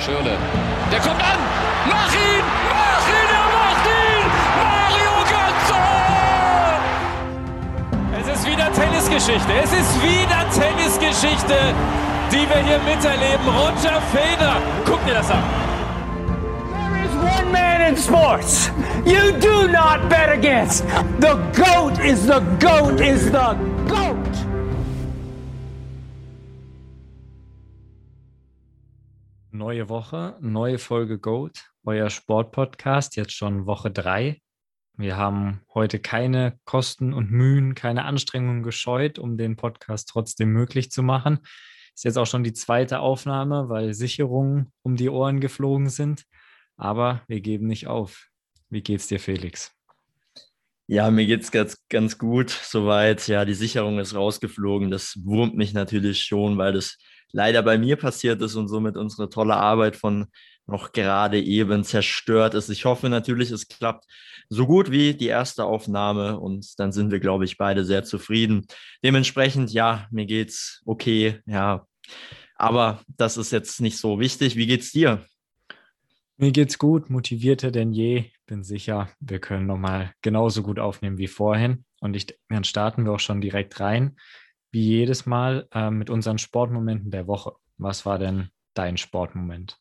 Schürle. Der kommt an! Mach ihn! Mach ihn! Er macht ihn! Mario Götze! Es ist wieder Tennisgeschichte. Es ist wieder Tennisgeschichte, die wir hier miterleben. Roger Federer. Guck dir das an. There is one man in sports you do not bet against. The GOAT is the GOAT is the Neue Woche, neue Folge Goat, euer Sportpodcast, jetzt schon Woche drei. Wir haben heute keine Kosten und Mühen, keine Anstrengungen gescheut, um den Podcast trotzdem möglich zu machen. Ist jetzt auch schon die zweite Aufnahme, weil Sicherungen um die Ohren geflogen sind. Aber wir geben nicht auf. Wie geht's dir, Felix? Ja, mir geht's ganz, ganz gut soweit. Ja, die Sicherung ist rausgeflogen. Das wurmt mich natürlich schon, weil das leider bei mir passiert ist und somit unsere tolle Arbeit von noch gerade eben zerstört ist. Ich hoffe natürlich, es klappt so gut wie die erste Aufnahme und dann sind wir, glaube ich, beide sehr zufrieden. Dementsprechend, ja, mir geht's okay, ja. Aber das ist jetzt nicht so wichtig. Wie geht's dir? Mir geht's gut, motivierter denn je. Bin sicher, wir können nochmal genauso gut aufnehmen wie vorhin. Und ich, dann starten wir auch schon direkt rein wie jedes Mal äh, mit unseren Sportmomenten der Woche. Was war denn dein Sportmoment?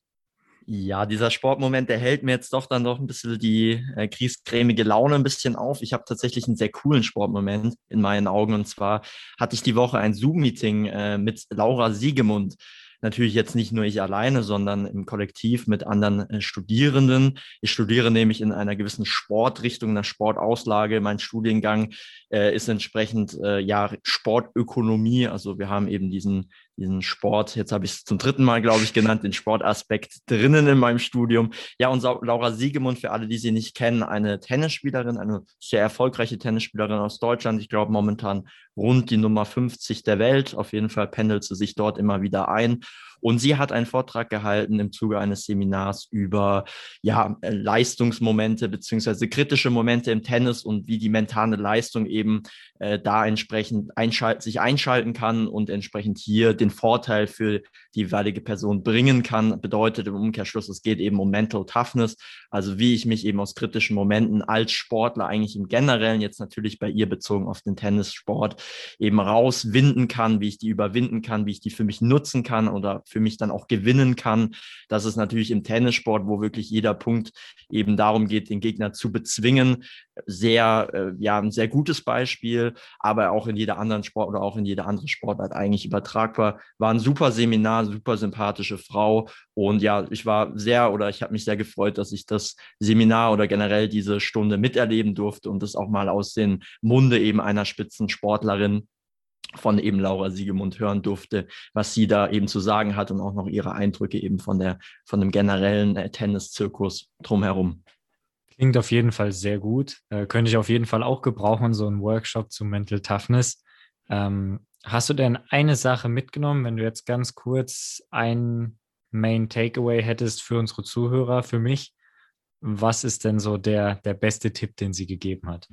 Ja, dieser Sportmoment, der hält mir jetzt doch dann doch ein bisschen die äh, kriescremige Laune ein bisschen auf. Ich habe tatsächlich einen sehr coolen Sportmoment in meinen Augen. Und zwar hatte ich die Woche ein Zoom-Meeting äh, mit Laura Siegemund natürlich jetzt nicht nur ich alleine, sondern im Kollektiv mit anderen äh, Studierenden. Ich studiere nämlich in einer gewissen Sportrichtung, einer Sportauslage. Mein Studiengang äh, ist entsprechend äh, ja Sportökonomie. Also wir haben eben diesen diesen Sport, jetzt habe ich es zum dritten Mal, glaube ich, genannt, den Sportaspekt drinnen in meinem Studium. Ja, und Laura Siegemund, für alle, die sie nicht kennen, eine Tennisspielerin, eine sehr erfolgreiche Tennisspielerin aus Deutschland. Ich glaube, momentan rund die Nummer 50 der Welt. Auf jeden Fall pendelt sie sich dort immer wieder ein. Und sie hat einen Vortrag gehalten im Zuge eines Seminars über ja, Leistungsmomente beziehungsweise kritische Momente im Tennis und wie die mentale Leistung eben äh, da entsprechend einschalten, sich einschalten kann und entsprechend hier den Vorteil für die jeweilige Person bringen kann. Bedeutet im Umkehrschluss, es geht eben um Mental Toughness, also wie ich mich eben aus kritischen Momenten als Sportler eigentlich im Generellen, jetzt natürlich bei ihr bezogen auf den Tennissport, eben rauswinden kann, wie ich die überwinden kann, wie ich die für mich nutzen kann oder für mich dann auch gewinnen kann. Das ist natürlich im Tennissport, wo wirklich jeder Punkt eben darum geht, den Gegner zu bezwingen, sehr, äh, ja, ein sehr gutes Beispiel, aber auch in jeder anderen Sport oder auch in jeder andere Sportart eigentlich übertragbar. War ein super Seminar, super sympathische Frau und ja, ich war sehr oder ich habe mich sehr gefreut, dass ich das Seminar oder generell diese Stunde miterleben durfte und das auch mal aus dem Munde eben einer Spitzensportlerin von eben Laura Siegemund hören durfte, was sie da eben zu sagen hat und auch noch ihre Eindrücke eben von der von dem generellen äh, Tenniszirkus drumherum. Klingt auf jeden Fall sehr gut. Äh, könnte ich auf jeden Fall auch gebrauchen, so einen Workshop zu Mental Toughness. Ähm, hast du denn eine Sache mitgenommen, wenn du jetzt ganz kurz ein Main Takeaway hättest für unsere Zuhörer, für mich? Was ist denn so der, der beste Tipp, den sie gegeben hat?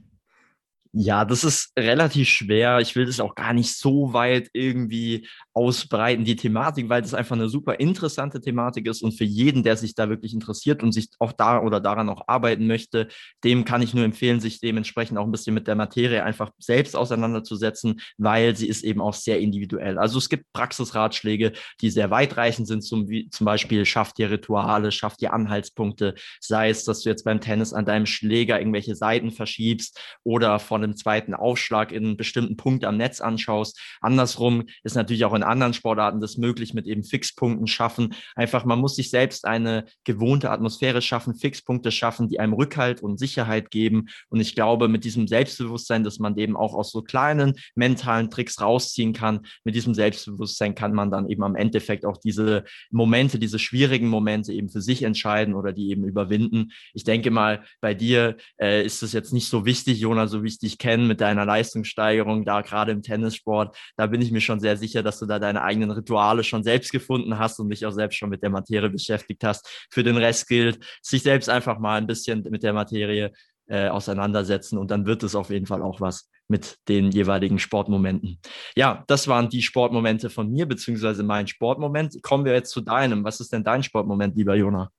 Ja, das ist relativ schwer. Ich will das auch gar nicht so weit irgendwie ausbreiten, die Thematik, weil das einfach eine super interessante Thematik ist und für jeden, der sich da wirklich interessiert und sich auch da oder daran auch arbeiten möchte, dem kann ich nur empfehlen, sich dementsprechend auch ein bisschen mit der Materie einfach selbst auseinanderzusetzen, weil sie ist eben auch sehr individuell. Also es gibt Praxisratschläge, die sehr weitreichend sind, zum, wie, zum Beispiel schafft dir Rituale, schafft dir Anhaltspunkte, sei es, dass du jetzt beim Tennis an deinem Schläger irgendwelche Seiten verschiebst oder von einem zweiten Aufschlag in einen bestimmten Punkt am Netz anschaust. Andersrum ist natürlich auch in anderen Sportarten das möglich mit eben Fixpunkten schaffen. Einfach, man muss sich selbst eine gewohnte Atmosphäre schaffen, Fixpunkte schaffen, die einem Rückhalt und Sicherheit geben. Und ich glaube, mit diesem Selbstbewusstsein, dass man eben auch aus so kleinen mentalen Tricks rausziehen kann, mit diesem Selbstbewusstsein kann man dann eben am Endeffekt auch diese Momente, diese schwierigen Momente eben für sich entscheiden oder die eben überwinden. Ich denke mal, bei dir äh, ist es jetzt nicht so wichtig, Jona, so wie ich dich kennen mit deiner Leistungssteigerung, da gerade im Tennissport, da bin ich mir schon sehr sicher, dass du da deine eigenen Rituale schon selbst gefunden hast und dich auch selbst schon mit der Materie beschäftigt hast. Für den Rest gilt, sich selbst einfach mal ein bisschen mit der Materie äh, auseinandersetzen und dann wird es auf jeden Fall auch was mit den jeweiligen Sportmomenten. Ja, das waren die Sportmomente von mir, beziehungsweise mein Sportmoment. Kommen wir jetzt zu deinem. Was ist denn dein Sportmoment, lieber Jona?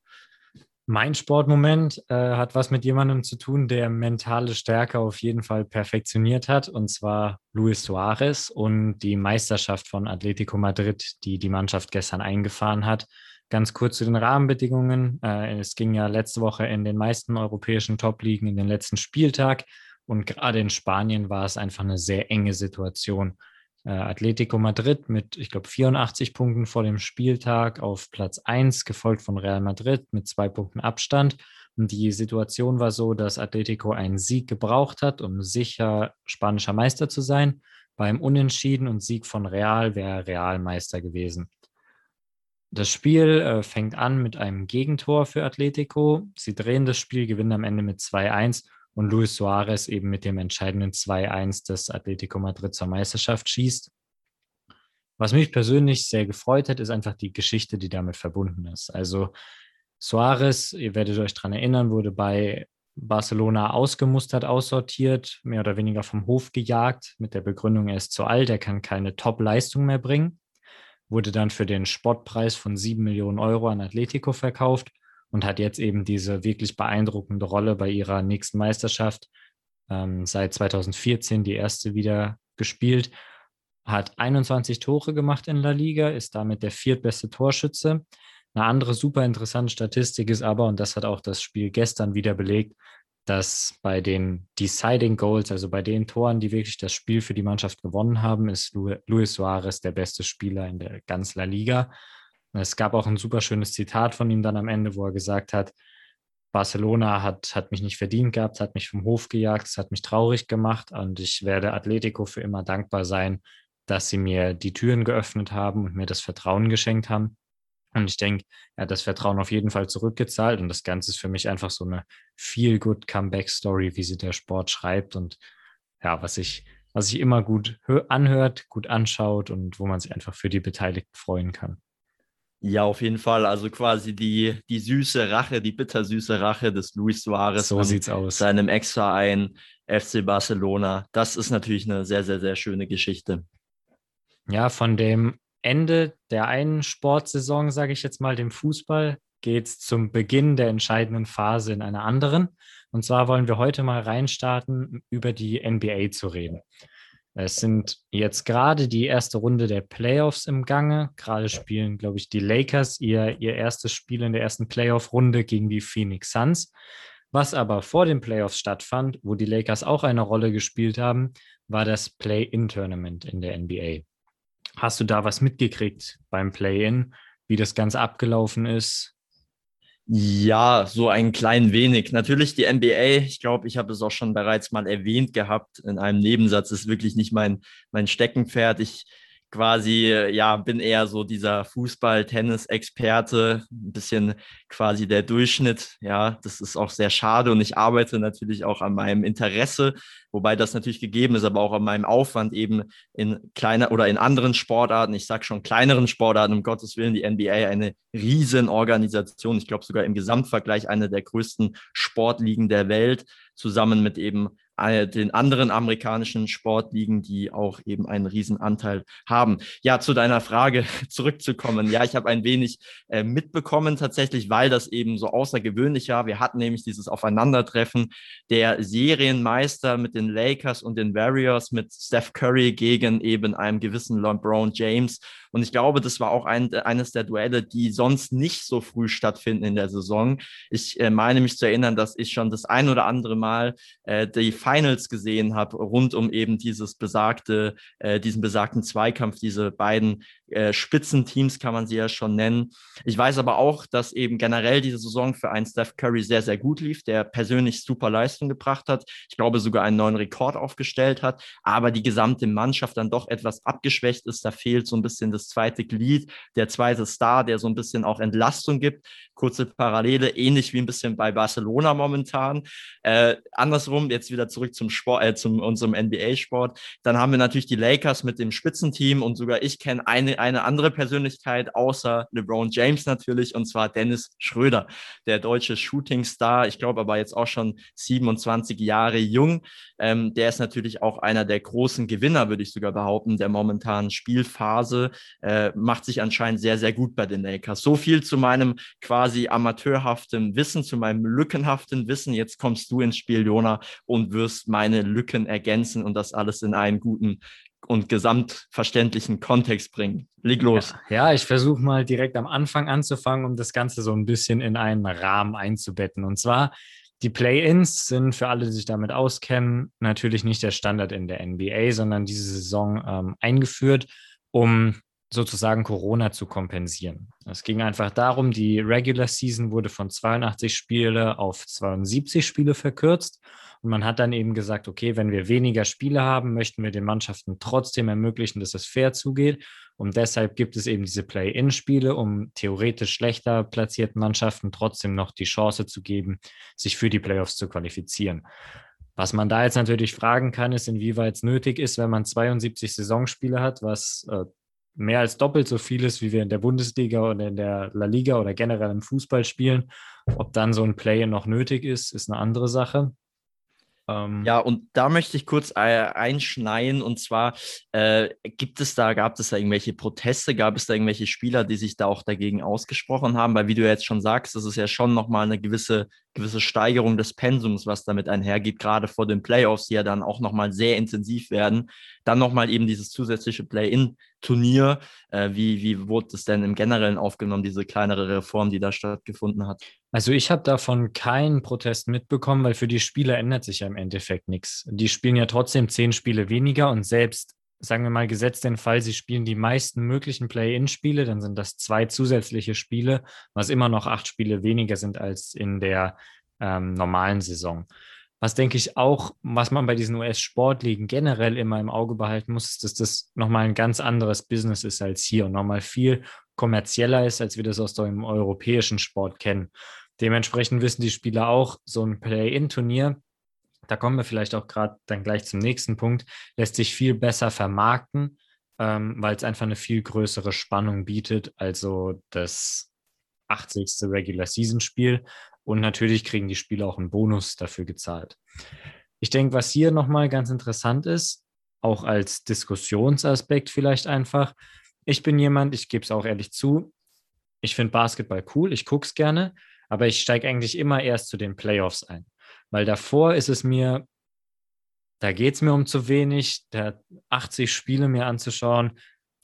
Mein Sportmoment äh, hat was mit jemandem zu tun, der mentale Stärke auf jeden Fall perfektioniert hat, und zwar Luis Suarez und die Meisterschaft von Atletico Madrid, die die Mannschaft gestern eingefahren hat. Ganz kurz zu den Rahmenbedingungen. Äh, es ging ja letzte Woche in den meisten europäischen Top-Ligen in den letzten Spieltag und gerade in Spanien war es einfach eine sehr enge Situation. Äh, Atletico Madrid mit, ich glaube, 84 Punkten vor dem Spieltag auf Platz 1, gefolgt von Real Madrid mit zwei Punkten Abstand. Und die Situation war so, dass Atletico einen Sieg gebraucht hat, um sicher spanischer Meister zu sein. Beim Unentschieden und Sieg von Real wäre Real Meister gewesen. Das Spiel äh, fängt an mit einem Gegentor für Atletico. Sie drehen das Spiel, gewinnen am Ende mit 2-1 und Luis Suarez eben mit dem entscheidenden 2-1 des Atletico Madrid zur Meisterschaft schießt. Was mich persönlich sehr gefreut hat, ist einfach die Geschichte, die damit verbunden ist. Also Suarez, ihr werdet euch daran erinnern, wurde bei Barcelona ausgemustert, aussortiert, mehr oder weniger vom Hof gejagt, mit der Begründung, er ist zu alt, er kann keine Top-Leistung mehr bringen. Wurde dann für den Spottpreis von 7 Millionen Euro an Atletico verkauft und hat jetzt eben diese wirklich beeindruckende Rolle bei ihrer nächsten Meisterschaft ähm, seit 2014 die erste wieder gespielt, hat 21 Tore gemacht in La Liga, ist damit der viertbeste Torschütze. Eine andere super interessante Statistik ist aber, und das hat auch das Spiel gestern wieder belegt, dass bei den Deciding Goals, also bei den Toren, die wirklich das Spiel für die Mannschaft gewonnen haben, ist Luis Suarez der beste Spieler in der ganzen La Liga. Es gab auch ein super schönes Zitat von ihm dann am Ende, wo er gesagt hat, Barcelona hat, hat mich nicht verdient gehabt, hat mich vom Hof gejagt, es hat mich traurig gemacht und ich werde Atletico für immer dankbar sein, dass sie mir die Türen geöffnet haben und mir das Vertrauen geschenkt haben. Und ich denke, er hat das Vertrauen auf jeden Fall zurückgezahlt und das Ganze ist für mich einfach so eine feel good Comeback Story, wie sie der Sport schreibt und ja, was sich was sich immer gut anhört, gut anschaut und wo man sich einfach für die Beteiligten freuen kann. Ja, auf jeden Fall. Also quasi die, die süße Rache, die bittersüße Rache des Luis Suarez. So sieht's aus. Seinem Ex-Verein FC Barcelona. Das ist natürlich eine sehr, sehr, sehr schöne Geschichte. Ja, von dem Ende der einen Sportsaison, sage ich jetzt mal, dem Fußball, geht es zum Beginn der entscheidenden Phase in einer anderen. Und zwar wollen wir heute mal reinstarten, über die NBA zu reden. Es sind jetzt gerade die erste Runde der Playoffs im Gange. Gerade spielen, glaube ich, die Lakers ihr, ihr erstes Spiel in der ersten Playoff-Runde gegen die Phoenix Suns. Was aber vor den Playoffs stattfand, wo die Lakers auch eine Rolle gespielt haben, war das Play-In-Tournament in der NBA. Hast du da was mitgekriegt beim Play-In, wie das Ganze abgelaufen ist? Ja, so ein klein wenig. Natürlich die NBA, ich glaube, ich habe es auch schon bereits mal erwähnt gehabt in einem Nebensatz, ist wirklich nicht mein, mein Steckenpferd. Ich quasi, ja, bin eher so dieser Fußball-Tennis-Experte, ein bisschen quasi der Durchschnitt. Ja, das ist auch sehr schade und ich arbeite natürlich auch an meinem Interesse, wobei das natürlich gegeben ist, aber auch an meinem Aufwand eben in kleiner oder in anderen Sportarten. Ich sage schon kleineren Sportarten, um Gottes Willen, die NBA eine Riesenorganisation. Ich glaube sogar im Gesamtvergleich eine der größten Sportligen der Welt, zusammen mit eben den anderen amerikanischen Sportligen, die auch eben einen Riesenanteil haben. Ja, zu deiner Frage zurückzukommen. Ja, ich habe ein wenig äh, mitbekommen tatsächlich, weil das eben so außergewöhnlich war. Wir hatten nämlich dieses Aufeinandertreffen der Serienmeister mit den Lakers und den Warriors mit Steph Curry gegen eben einem gewissen LeBron James. Und ich glaube, das war auch ein, eines der Duelle, die sonst nicht so früh stattfinden in der Saison. Ich äh, meine mich zu erinnern, dass ich schon das ein oder andere Mal äh, die Finals gesehen habe, rund um eben dieses besagte, äh, diesen besagten Zweikampf, diese beiden äh, Spitzenteams kann man sie ja schon nennen. Ich weiß aber auch, dass eben generell diese Saison für einen Steph Curry sehr, sehr gut lief, der persönlich super Leistung gebracht hat. Ich glaube sogar einen neuen Rekord aufgestellt hat, aber die gesamte Mannschaft dann doch etwas abgeschwächt ist. Da fehlt so ein bisschen das zweite Glied, der zweite Star, der so ein bisschen auch Entlastung gibt. Kurze Parallele, ähnlich wie ein bisschen bei Barcelona momentan. Äh, andersrum, jetzt wieder zurück zum Sport, äh, zum unserem NBA-Sport. Dann haben wir natürlich die Lakers mit dem Spitzenteam und sogar ich kenne eine, eine andere Persönlichkeit außer LeBron James natürlich und zwar Dennis Schröder, der deutsche Shooting-Star. Ich glaube aber jetzt auch schon 27 Jahre jung. Ähm, der ist natürlich auch einer der großen Gewinner, würde ich sogar behaupten, der momentanen Spielphase. Äh, macht sich anscheinend sehr, sehr gut bei den Lakers. So viel zu meinem quasi amateurhaften Wissen, zu meinem lückenhaften Wissen. Jetzt kommst du ins Spiel, Jona, und wirst meine Lücken ergänzen und das alles in einen guten und gesamtverständlichen Kontext bringen. Leg los. Ja, ja ich versuche mal direkt am Anfang anzufangen, um das Ganze so ein bisschen in einen Rahmen einzubetten. Und zwar die Play-ins sind für alle, die sich damit auskennen, natürlich nicht der Standard in der NBA, sondern diese Saison ähm, eingeführt, um sozusagen Corona zu kompensieren. Es ging einfach darum, die Regular Season wurde von 82 Spiele auf 72 Spiele verkürzt. Und man hat dann eben gesagt, okay, wenn wir weniger Spiele haben, möchten wir den Mannschaften trotzdem ermöglichen, dass es fair zugeht. Und deshalb gibt es eben diese Play-in-Spiele, um theoretisch schlechter platzierten Mannschaften trotzdem noch die Chance zu geben, sich für die Playoffs zu qualifizieren. Was man da jetzt natürlich fragen kann, ist, inwieweit es nötig ist, wenn man 72 Saisonspiele hat, was äh, mehr als doppelt so viel ist, wie wir in der Bundesliga oder in der La Liga oder generell im Fußball spielen. Ob dann so ein Play noch nötig ist, ist eine andere Sache. Ähm, ja, und da möchte ich kurz äh, einschneiden. Und zwar äh, gibt es da, gab es da irgendwelche Proteste, gab es da irgendwelche Spieler, die sich da auch dagegen ausgesprochen haben? Weil wie du jetzt schon sagst, das ist ja schon nochmal eine gewisse, gewisse Steigerung des Pensums, was damit einhergeht, gerade vor den Playoffs, die ja dann auch nochmal sehr intensiv werden. Dann nochmal eben dieses zusätzliche Play-in-Turnier. Äh, wie, wie wurde das denn im Generellen aufgenommen, diese kleinere Reform, die da stattgefunden hat? Also ich habe davon keinen Protest mitbekommen, weil für die Spieler ändert sich ja im Endeffekt nichts. Die spielen ja trotzdem zehn Spiele weniger und selbst, sagen wir mal, gesetzt den Fall, sie spielen die meisten möglichen Play-in-Spiele, dann sind das zwei zusätzliche Spiele, was immer noch acht Spiele weniger sind als in der ähm, normalen Saison. Was denke ich auch, was man bei diesen US-Sportligen generell immer im Auge behalten muss, ist, dass das nochmal ein ganz anderes Business ist als hier und nochmal viel kommerzieller ist, als wir das aus dem europäischen Sport kennen. Dementsprechend wissen die Spieler auch, so ein Play-in-Turnier, da kommen wir vielleicht auch gerade dann gleich zum nächsten Punkt, lässt sich viel besser vermarkten, ähm, weil es einfach eine viel größere Spannung bietet, also das 80. Regular Season Spiel. Und natürlich kriegen die Spieler auch einen Bonus dafür gezahlt. Ich denke, was hier nochmal ganz interessant ist, auch als Diskussionsaspekt vielleicht einfach, ich bin jemand, ich gebe es auch ehrlich zu, ich finde Basketball cool, ich gucke es gerne, aber ich steige eigentlich immer erst zu den Playoffs ein. Weil davor ist es mir, da geht es mir um zu wenig, da 80 Spiele mir anzuschauen,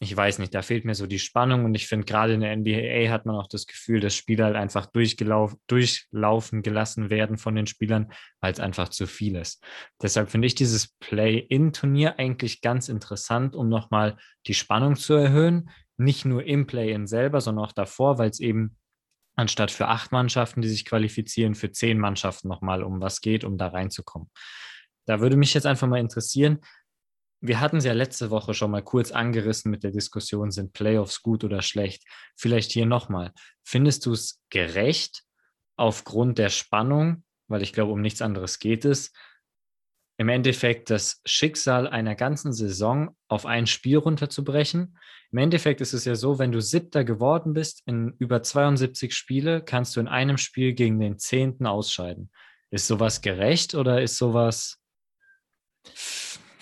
ich weiß nicht, da fehlt mir so die Spannung und ich finde gerade in der NBA hat man auch das Gefühl, dass Spieler halt einfach durchlaufen gelassen werden von den Spielern, weil es einfach zu viel ist. Deshalb finde ich dieses Play-in-Turnier eigentlich ganz interessant, um nochmal die Spannung zu erhöhen. Nicht nur im Play-in selber, sondern auch davor, weil es eben anstatt für acht Mannschaften, die sich qualifizieren, für zehn Mannschaften nochmal um was geht, um da reinzukommen. Da würde mich jetzt einfach mal interessieren, wir hatten es ja letzte Woche schon mal kurz angerissen mit der Diskussion, sind Playoffs gut oder schlecht? Vielleicht hier nochmal. Findest du es gerecht aufgrund der Spannung, weil ich glaube, um nichts anderes geht es, im Endeffekt das Schicksal einer ganzen Saison auf ein Spiel runterzubrechen? Im Endeffekt ist es ja so, wenn du Siebter geworden bist in über 72 Spiele, kannst du in einem Spiel gegen den Zehnten ausscheiden. Ist sowas gerecht oder ist sowas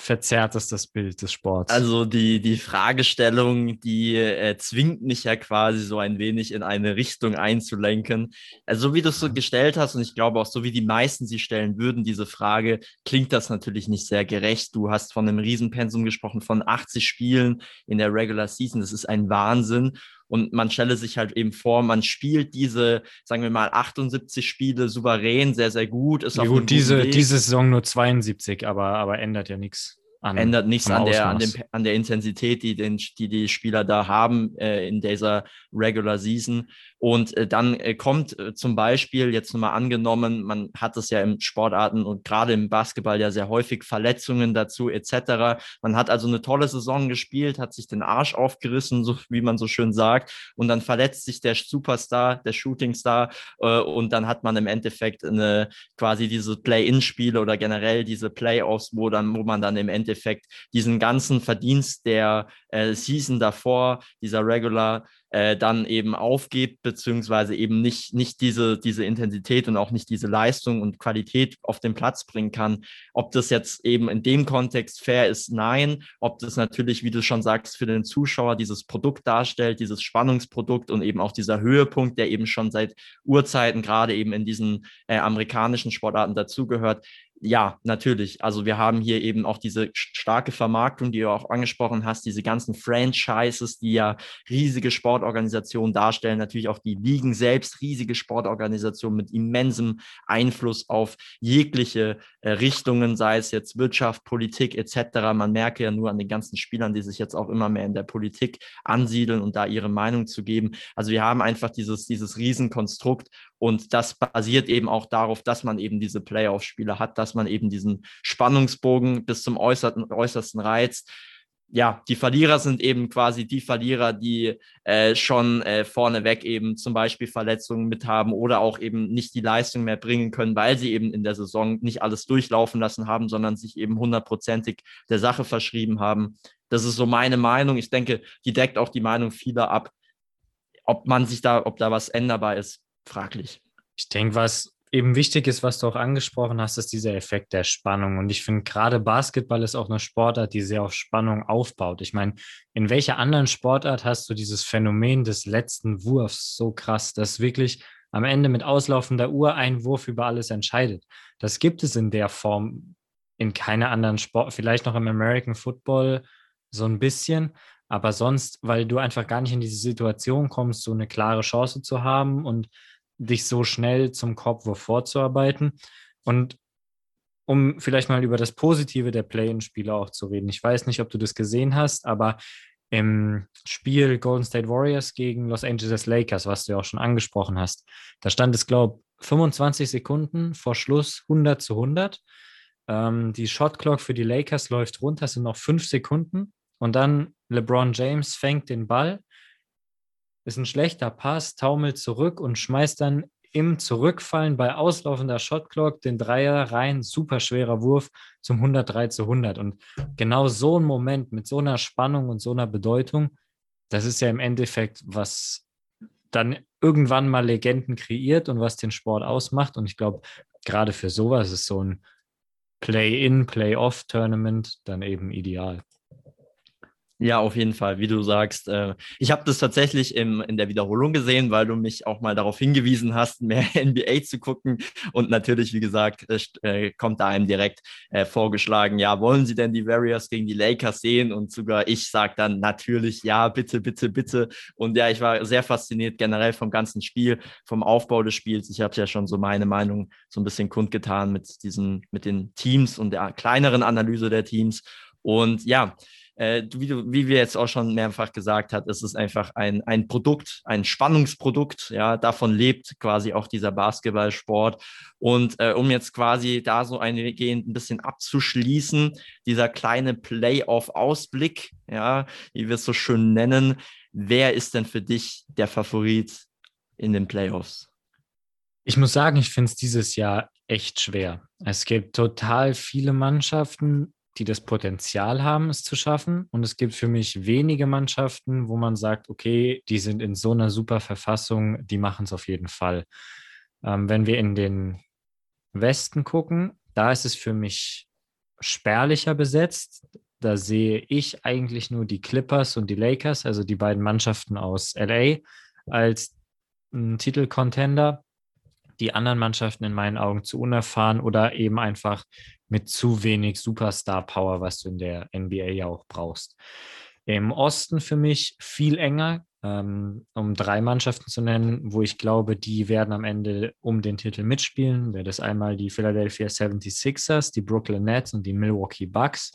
verzerrt ist das Bild des Sports. Also die, die Fragestellung, die äh, zwingt mich ja quasi so ein wenig in eine Richtung einzulenken. Also so wie du es so gestellt hast und ich glaube auch so wie die meisten sie stellen würden, diese Frage, klingt das natürlich nicht sehr gerecht. Du hast von einem Riesenpensum gesprochen, von 80 Spielen in der Regular Season. Das ist ein Wahnsinn. Und man stelle sich halt eben vor, man spielt diese, sagen wir mal, 78 Spiele souverän, sehr, sehr gut. Ist ja, gut, diese, diese Saison nur 72, aber, aber ändert ja nichts. an, ändert nichts an der, an, dem, an der Intensität, die, den, die die Spieler da haben äh, in dieser Regular Season. Und äh, dann äh, kommt äh, zum Beispiel, jetzt nochmal angenommen, man hat es ja im Sportarten und gerade im Basketball ja sehr häufig Verletzungen dazu etc. Man hat also eine tolle Saison gespielt, hat sich den Arsch aufgerissen, so wie man so schön sagt, und dann verletzt sich der Superstar, der Shootingstar äh, und dann hat man im Endeffekt eine, quasi diese Play-in-Spiele oder generell diese Playoffs, wo dann, wo man dann im Endeffekt diesen ganzen Verdienst der äh, Season davor, dieser Regular äh, dann eben aufgibt, beziehungsweise eben nicht, nicht diese, diese Intensität und auch nicht diese Leistung und Qualität auf den Platz bringen kann. Ob das jetzt eben in dem Kontext fair ist, nein. Ob das natürlich, wie du schon sagst, für den Zuschauer dieses Produkt darstellt, dieses Spannungsprodukt und eben auch dieser Höhepunkt, der eben schon seit Urzeiten gerade eben in diesen äh, amerikanischen Sportarten dazugehört, ja, natürlich. Also wir haben hier eben auch diese starke Vermarktung, die du auch angesprochen hast, diese ganzen Franchises, die ja riesige Sportorganisationen darstellen, natürlich auch die Ligen selbst, riesige Sportorganisationen mit immensem Einfluss auf jegliche äh, Richtungen, sei es jetzt Wirtschaft, Politik etc. Man merke ja nur an den ganzen Spielern, die sich jetzt auch immer mehr in der Politik ansiedeln und da ihre Meinung zu geben. Also wir haben einfach dieses, dieses Riesenkonstrukt und das basiert eben auch darauf, dass man eben diese Playoff-Spiele hat, dass man eben diesen Spannungsbogen bis zum äußersten, äußersten Reiz. Ja, die Verlierer sind eben quasi die Verlierer, die äh, schon äh, vorneweg eben zum Beispiel Verletzungen mit haben oder auch eben nicht die Leistung mehr bringen können, weil sie eben in der Saison nicht alles durchlaufen lassen haben, sondern sich eben hundertprozentig der Sache verschrieben haben. Das ist so meine Meinung. Ich denke, die deckt auch die Meinung vieler ab. Ob man sich da, ob da was änderbar ist, fraglich. Ich denke, was eben wichtig ist, was du auch angesprochen hast, ist dieser Effekt der Spannung. Und ich finde, gerade Basketball ist auch eine Sportart, die sehr auf Spannung aufbaut. Ich meine, in welcher anderen Sportart hast du dieses Phänomen des letzten Wurfs so krass, dass wirklich am Ende mit auslaufender Uhr ein Wurf über alles entscheidet? Das gibt es in der Form in keiner anderen Sport, vielleicht noch im American Football so ein bisschen, aber sonst, weil du einfach gar nicht in diese Situation kommst, so eine klare Chance zu haben und dich so schnell zum Kopfwurf vorzuarbeiten. Und um vielleicht mal über das Positive der Play-in-Spiele auch zu reden. Ich weiß nicht, ob du das gesehen hast, aber im Spiel Golden State Warriors gegen Los Angeles Lakers, was du ja auch schon angesprochen hast, da stand es, glaube ich, 25 Sekunden vor Schluss 100 zu 100. Ähm, die Shotclock für die Lakers läuft runter, es sind noch fünf Sekunden. Und dann LeBron James fängt den Ball, ist ein schlechter Pass, taumelt zurück und schmeißt dann im Zurückfallen bei auslaufender Shotclock den Dreier rein, super schwerer Wurf zum 103 zu 100. Und genau so ein Moment mit so einer Spannung und so einer Bedeutung, das ist ja im Endeffekt, was dann irgendwann mal Legenden kreiert und was den Sport ausmacht. Und ich glaube, gerade für sowas ist so ein Play-in, Play-off-Tournament dann eben ideal. Ja, auf jeden Fall, wie du sagst. Äh, ich habe das tatsächlich im, in der Wiederholung gesehen, weil du mich auch mal darauf hingewiesen hast, mehr NBA zu gucken. Und natürlich, wie gesagt, äh, kommt da einem direkt äh, vorgeschlagen, ja, wollen Sie denn die Warriors gegen die Lakers sehen? Und sogar ich sage dann natürlich, ja, bitte, bitte, bitte. Und ja, ich war sehr fasziniert generell vom ganzen Spiel, vom Aufbau des Spiels. Ich habe ja schon so meine Meinung so ein bisschen kundgetan mit diesen, mit den Teams und der kleineren Analyse der Teams. Und ja, äh, wie, du, wie wir jetzt auch schon mehrfach gesagt hat, ist es einfach ein, ein Produkt, ein Spannungsprodukt. Ja, davon lebt quasi auch dieser Basketballsport. Und äh, um jetzt quasi da so eingehend ein bisschen abzuschließen, dieser kleine Playoff-Ausblick, ja, wie wir es so schön nennen, wer ist denn für dich der Favorit in den Playoffs? Ich muss sagen, ich finde es dieses Jahr echt schwer. Es gibt total viele Mannschaften, die das Potenzial haben, es zu schaffen. Und es gibt für mich wenige Mannschaften, wo man sagt, okay, die sind in so einer super Verfassung, die machen es auf jeden Fall. Ähm, wenn wir in den Westen gucken, da ist es für mich spärlicher besetzt. Da sehe ich eigentlich nur die Clippers und die Lakers, also die beiden Mannschaften aus LA, als Titelcontender. Die anderen Mannschaften in meinen Augen zu unerfahren oder eben einfach mit zu wenig Superstar-Power, was du in der NBA ja auch brauchst. Im Osten für mich viel enger, ähm, um drei Mannschaften zu nennen, wo ich glaube, die werden am Ende um den Titel mitspielen. Wäre das einmal die Philadelphia 76ers, die Brooklyn Nets und die Milwaukee Bucks.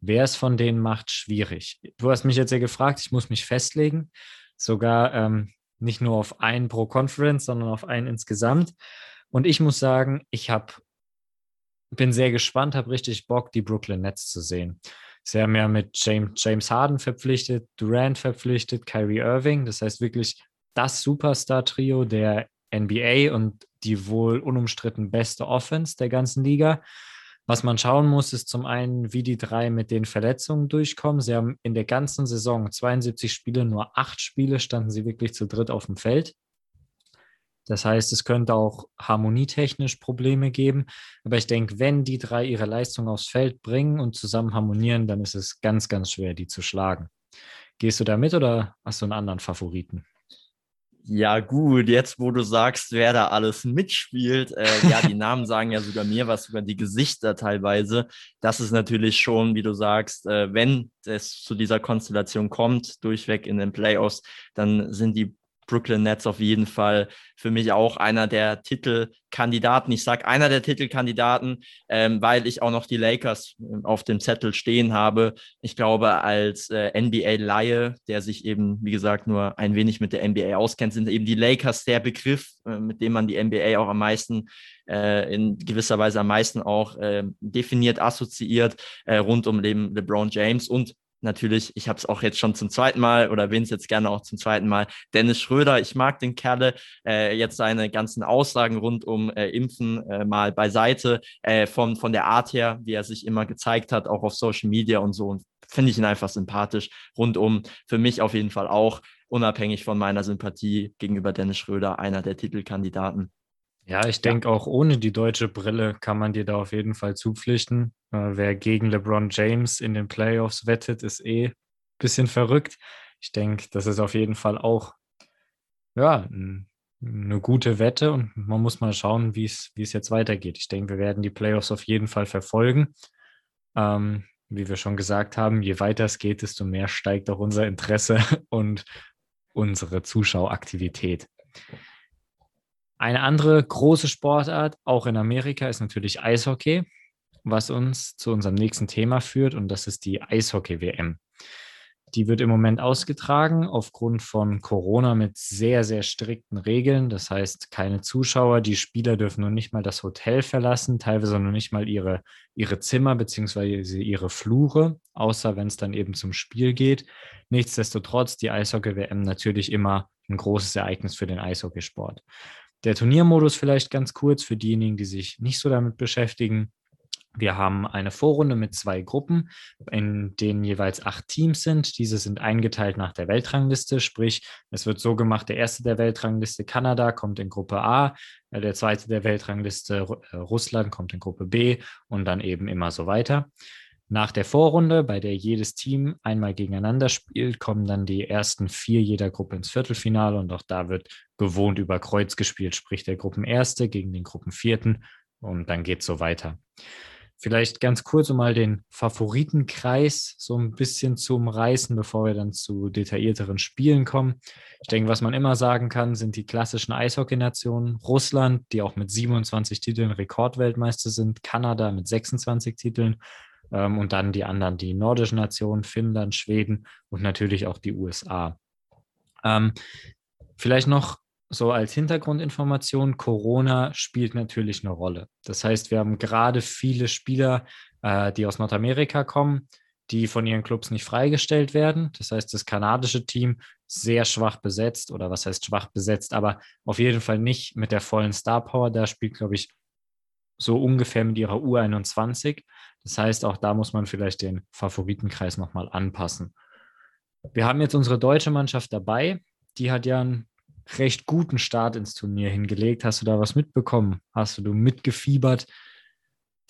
Wer es von denen macht, schwierig. Du hast mich jetzt ja gefragt, ich muss mich festlegen, sogar ähm, nicht nur auf einen pro Conference, sondern auf einen insgesamt. Und ich muss sagen, ich habe bin sehr gespannt, habe richtig Bock, die Brooklyn Nets zu sehen. Sie haben ja mit James, James Harden verpflichtet, Durant verpflichtet, Kyrie Irving. Das heißt wirklich das Superstar-Trio der NBA und die wohl unumstritten beste Offense der ganzen Liga. Was man schauen muss, ist zum einen, wie die drei mit den Verletzungen durchkommen. Sie haben in der ganzen Saison 72 Spiele, nur acht Spiele standen sie wirklich zu dritt auf dem Feld. Das heißt, es könnte auch harmonietechnisch Probleme geben. Aber ich denke, wenn die drei ihre Leistung aufs Feld bringen und zusammen harmonieren, dann ist es ganz, ganz schwer, die zu schlagen. Gehst du da mit oder hast du einen anderen Favoriten? Ja, gut, jetzt wo du sagst, wer da alles mitspielt, äh, ja, die Namen sagen ja sogar mir was über die Gesichter teilweise. Das ist natürlich schon, wie du sagst, äh, wenn es zu dieser Konstellation kommt, durchweg in den Playoffs, dann sind die Brooklyn Nets auf jeden Fall für mich auch einer der Titelkandidaten. Ich sage einer der Titelkandidaten, ähm, weil ich auch noch die Lakers ähm, auf dem Zettel stehen habe. Ich glaube, als äh, NBA-Laie, der sich eben, wie gesagt, nur ein wenig mit der NBA auskennt, sind eben die Lakers der Begriff, äh, mit dem man die NBA auch am meisten äh, in gewisser Weise am meisten auch äh, definiert, assoziiert, äh, rund um den LeBron James und natürlich, ich habe es auch jetzt schon zum zweiten Mal oder erwähne es jetzt gerne auch zum zweiten Mal, Dennis Schröder, ich mag den Kerle, äh, jetzt seine ganzen Aussagen rund um äh, Impfen äh, mal beiseite, äh, von, von der Art her, wie er sich immer gezeigt hat, auch auf Social Media und so, und finde ich ihn einfach sympathisch, rundum, für mich auf jeden Fall auch, unabhängig von meiner Sympathie gegenüber Dennis Schröder, einer der Titelkandidaten. Ja, ich denke, ja. auch ohne die deutsche Brille kann man dir da auf jeden Fall zupflichten. Äh, wer gegen LeBron James in den Playoffs wettet, ist eh ein bisschen verrückt. Ich denke, das ist auf jeden Fall auch ja, eine gute Wette und man muss mal schauen, wie es jetzt weitergeht. Ich denke, wir werden die Playoffs auf jeden Fall verfolgen. Ähm, wie wir schon gesagt haben, je weiter es geht, desto mehr steigt auch unser Interesse und unsere Zuschaueraktivität. Eine andere große Sportart, auch in Amerika, ist natürlich Eishockey, was uns zu unserem nächsten Thema führt, und das ist die Eishockey-WM. Die wird im Moment ausgetragen aufgrund von Corona mit sehr, sehr strikten Regeln. Das heißt, keine Zuschauer, die Spieler dürfen noch nicht mal das Hotel verlassen, teilweise noch nicht mal ihre, ihre Zimmer beziehungsweise ihre Flure, außer wenn es dann eben zum Spiel geht. Nichtsdestotrotz, die Eishockey-WM natürlich immer ein großes Ereignis für den Eishockeysport. Der Turniermodus vielleicht ganz kurz für diejenigen, die sich nicht so damit beschäftigen. Wir haben eine Vorrunde mit zwei Gruppen, in denen jeweils acht Teams sind. Diese sind eingeteilt nach der Weltrangliste, sprich, es wird so gemacht, der erste der Weltrangliste Kanada kommt in Gruppe A, äh, der zweite der Weltrangliste äh, Russland kommt in Gruppe B und dann eben immer so weiter. Nach der Vorrunde, bei der jedes Team einmal gegeneinander spielt, kommen dann die ersten vier jeder Gruppe ins Viertelfinale und auch da wird gewohnt über Kreuz gespielt, sprich der Gruppenerste gegen den Gruppenvierten und dann geht es so weiter. Vielleicht ganz kurz, um mal den Favoritenkreis so ein bisschen zu umreißen, bevor wir dann zu detaillierteren Spielen kommen. Ich denke, was man immer sagen kann, sind die klassischen Eishockey-Nationen. Russland, die auch mit 27 Titeln Rekordweltmeister sind, Kanada mit 26 Titeln ähm, und dann die anderen, die nordischen Nationen, Finnland, Schweden und natürlich auch die USA. Ähm, vielleicht noch so als Hintergrundinformation, Corona spielt natürlich eine Rolle. Das heißt, wir haben gerade viele Spieler, äh, die aus Nordamerika kommen, die von ihren Clubs nicht freigestellt werden. Das heißt, das kanadische Team sehr schwach besetzt oder was heißt schwach besetzt, aber auf jeden Fall nicht mit der vollen Star Power. Da spielt, glaube ich, so ungefähr mit ihrer U21. Das heißt, auch da muss man vielleicht den Favoritenkreis nochmal anpassen. Wir haben jetzt unsere deutsche Mannschaft dabei. Die hat ja einen recht guten Start ins Turnier hingelegt. Hast du da was mitbekommen? Hast du mitgefiebert?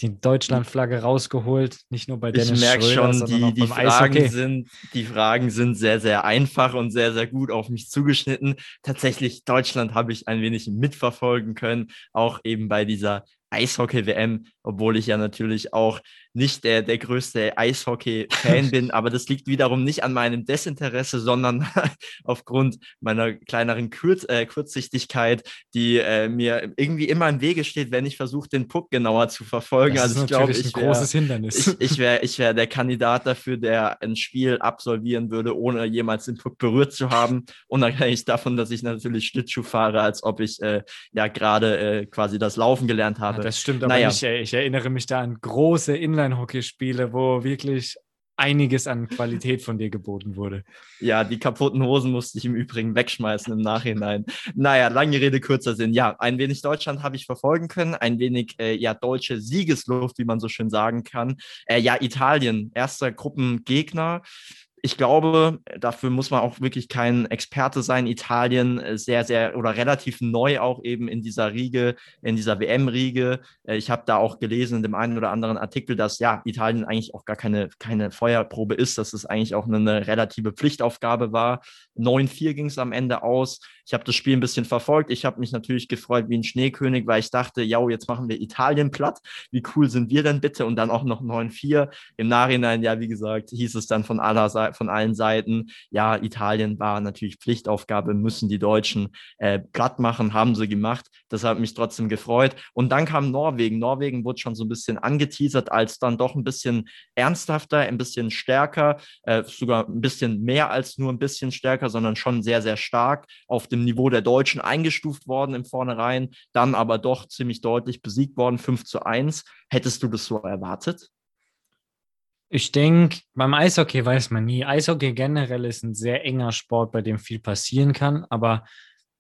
Die Deutschlandflagge rausgeholt, nicht nur bei Dennis Ich merke schon, die, die Fragen, sind, die Fragen sind sehr, sehr einfach und sehr, sehr gut auf mich zugeschnitten. Tatsächlich, Deutschland habe ich ein wenig mitverfolgen können, auch eben bei dieser Eishockey-WM, obwohl ich ja natürlich auch nicht der, der größte Eishockey-Fan bin, aber das liegt wiederum nicht an meinem Desinteresse, sondern aufgrund meiner kleineren Kurz, äh, Kurzsichtigkeit, die äh, mir irgendwie immer im Wege steht, wenn ich versuche, den Puck genauer zu verfolgen. Das also ist ich glaube, natürlich ich ein wär, großes Hindernis. ich, ich wäre ich wär der Kandidat dafür, der ein Spiel absolvieren würde, ohne jemals den Puck berührt zu haben, unabhängig davon, dass ich natürlich Schlittschuh fahre, als ob ich äh, ja gerade äh, quasi das Laufen gelernt habe. Ja, das stimmt, aber Naja. nicht, äh, ich erinnere mich da an große Inline-Hockey-Spiele, wo wirklich einiges an Qualität von dir geboten wurde. Ja, die kaputten Hosen musste ich im Übrigen wegschmeißen im Nachhinein. Naja, lange Rede, kurzer Sinn. Ja, ein wenig Deutschland habe ich verfolgen können, ein wenig äh, ja deutsche Siegesluft, wie man so schön sagen kann. Äh, ja, Italien, erster Gruppengegner. Ich glaube, dafür muss man auch wirklich kein Experte sein. Italien äh, sehr, sehr oder relativ neu auch eben in dieser Riege, in dieser WM-Riege. Äh, Ich habe da auch gelesen in dem einen oder anderen Artikel, dass ja Italien eigentlich auch gar keine, keine Feuerprobe ist, dass es eigentlich auch eine, eine relative Pflichtaufgabe war. 9-4 ging es am Ende aus. Ich habe das Spiel ein bisschen verfolgt. Ich habe mich natürlich gefreut wie ein Schneekönig, weil ich dachte, ja, jetzt machen wir Italien platt. Wie cool sind wir denn bitte? Und dann auch noch 9-4. Im Nachhinein, ja, wie gesagt, hieß es dann von, aller von allen Seiten, ja, Italien war natürlich Pflichtaufgabe, müssen die Deutschen äh, platt machen, haben sie gemacht. Das hat mich trotzdem gefreut. Und dann kam Norwegen. Norwegen wurde schon so ein bisschen angeteasert als dann doch ein bisschen ernsthafter, ein bisschen stärker, äh, sogar ein bisschen mehr als nur ein bisschen stärker, sondern schon sehr, sehr stark auf dem Niveau der Deutschen eingestuft worden im Vornherein, dann aber doch ziemlich deutlich besiegt worden, 5 zu 1. Hättest du das so erwartet? Ich denke, beim Eishockey weiß man nie. Eishockey generell ist ein sehr enger Sport, bei dem viel passieren kann. Aber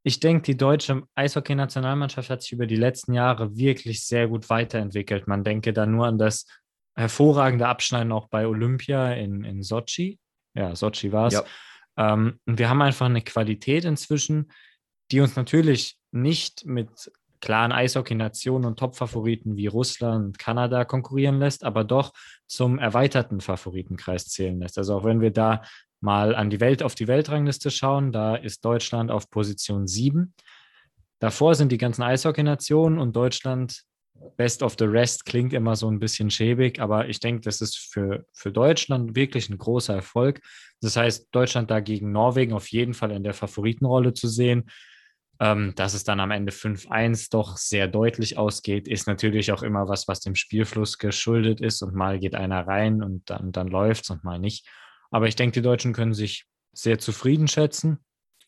ich denke, die deutsche Eishockey-Nationalmannschaft hat sich über die letzten Jahre wirklich sehr gut weiterentwickelt. Man denke da nur an das hervorragende Abschneiden auch bei Olympia in, in Sochi. Ja, Sochi war es. Ja. Ähm, und wir haben einfach eine Qualität inzwischen, die uns natürlich nicht mit klaren Eishockey-Nationen und Top-Favoriten wie Russland Kanada konkurrieren lässt, aber doch zum erweiterten Favoritenkreis zählen lässt. Also auch wenn wir da mal an die Welt, auf die Weltrangliste schauen, da ist Deutschland auf Position 7. Davor sind die ganzen Eishockey-Nationen und Deutschland Best of the Rest klingt immer so ein bisschen schäbig, aber ich denke, das ist für, für Deutschland wirklich ein großer Erfolg. Das heißt, Deutschland dagegen Norwegen auf jeden Fall in der Favoritenrolle zu sehen. Ähm, dass es dann am Ende 5-1 doch sehr deutlich ausgeht, ist natürlich auch immer was, was dem Spielfluss geschuldet ist und mal geht einer rein und dann, dann läuft es und mal nicht. Aber ich denke, die Deutschen können sich sehr zufrieden schätzen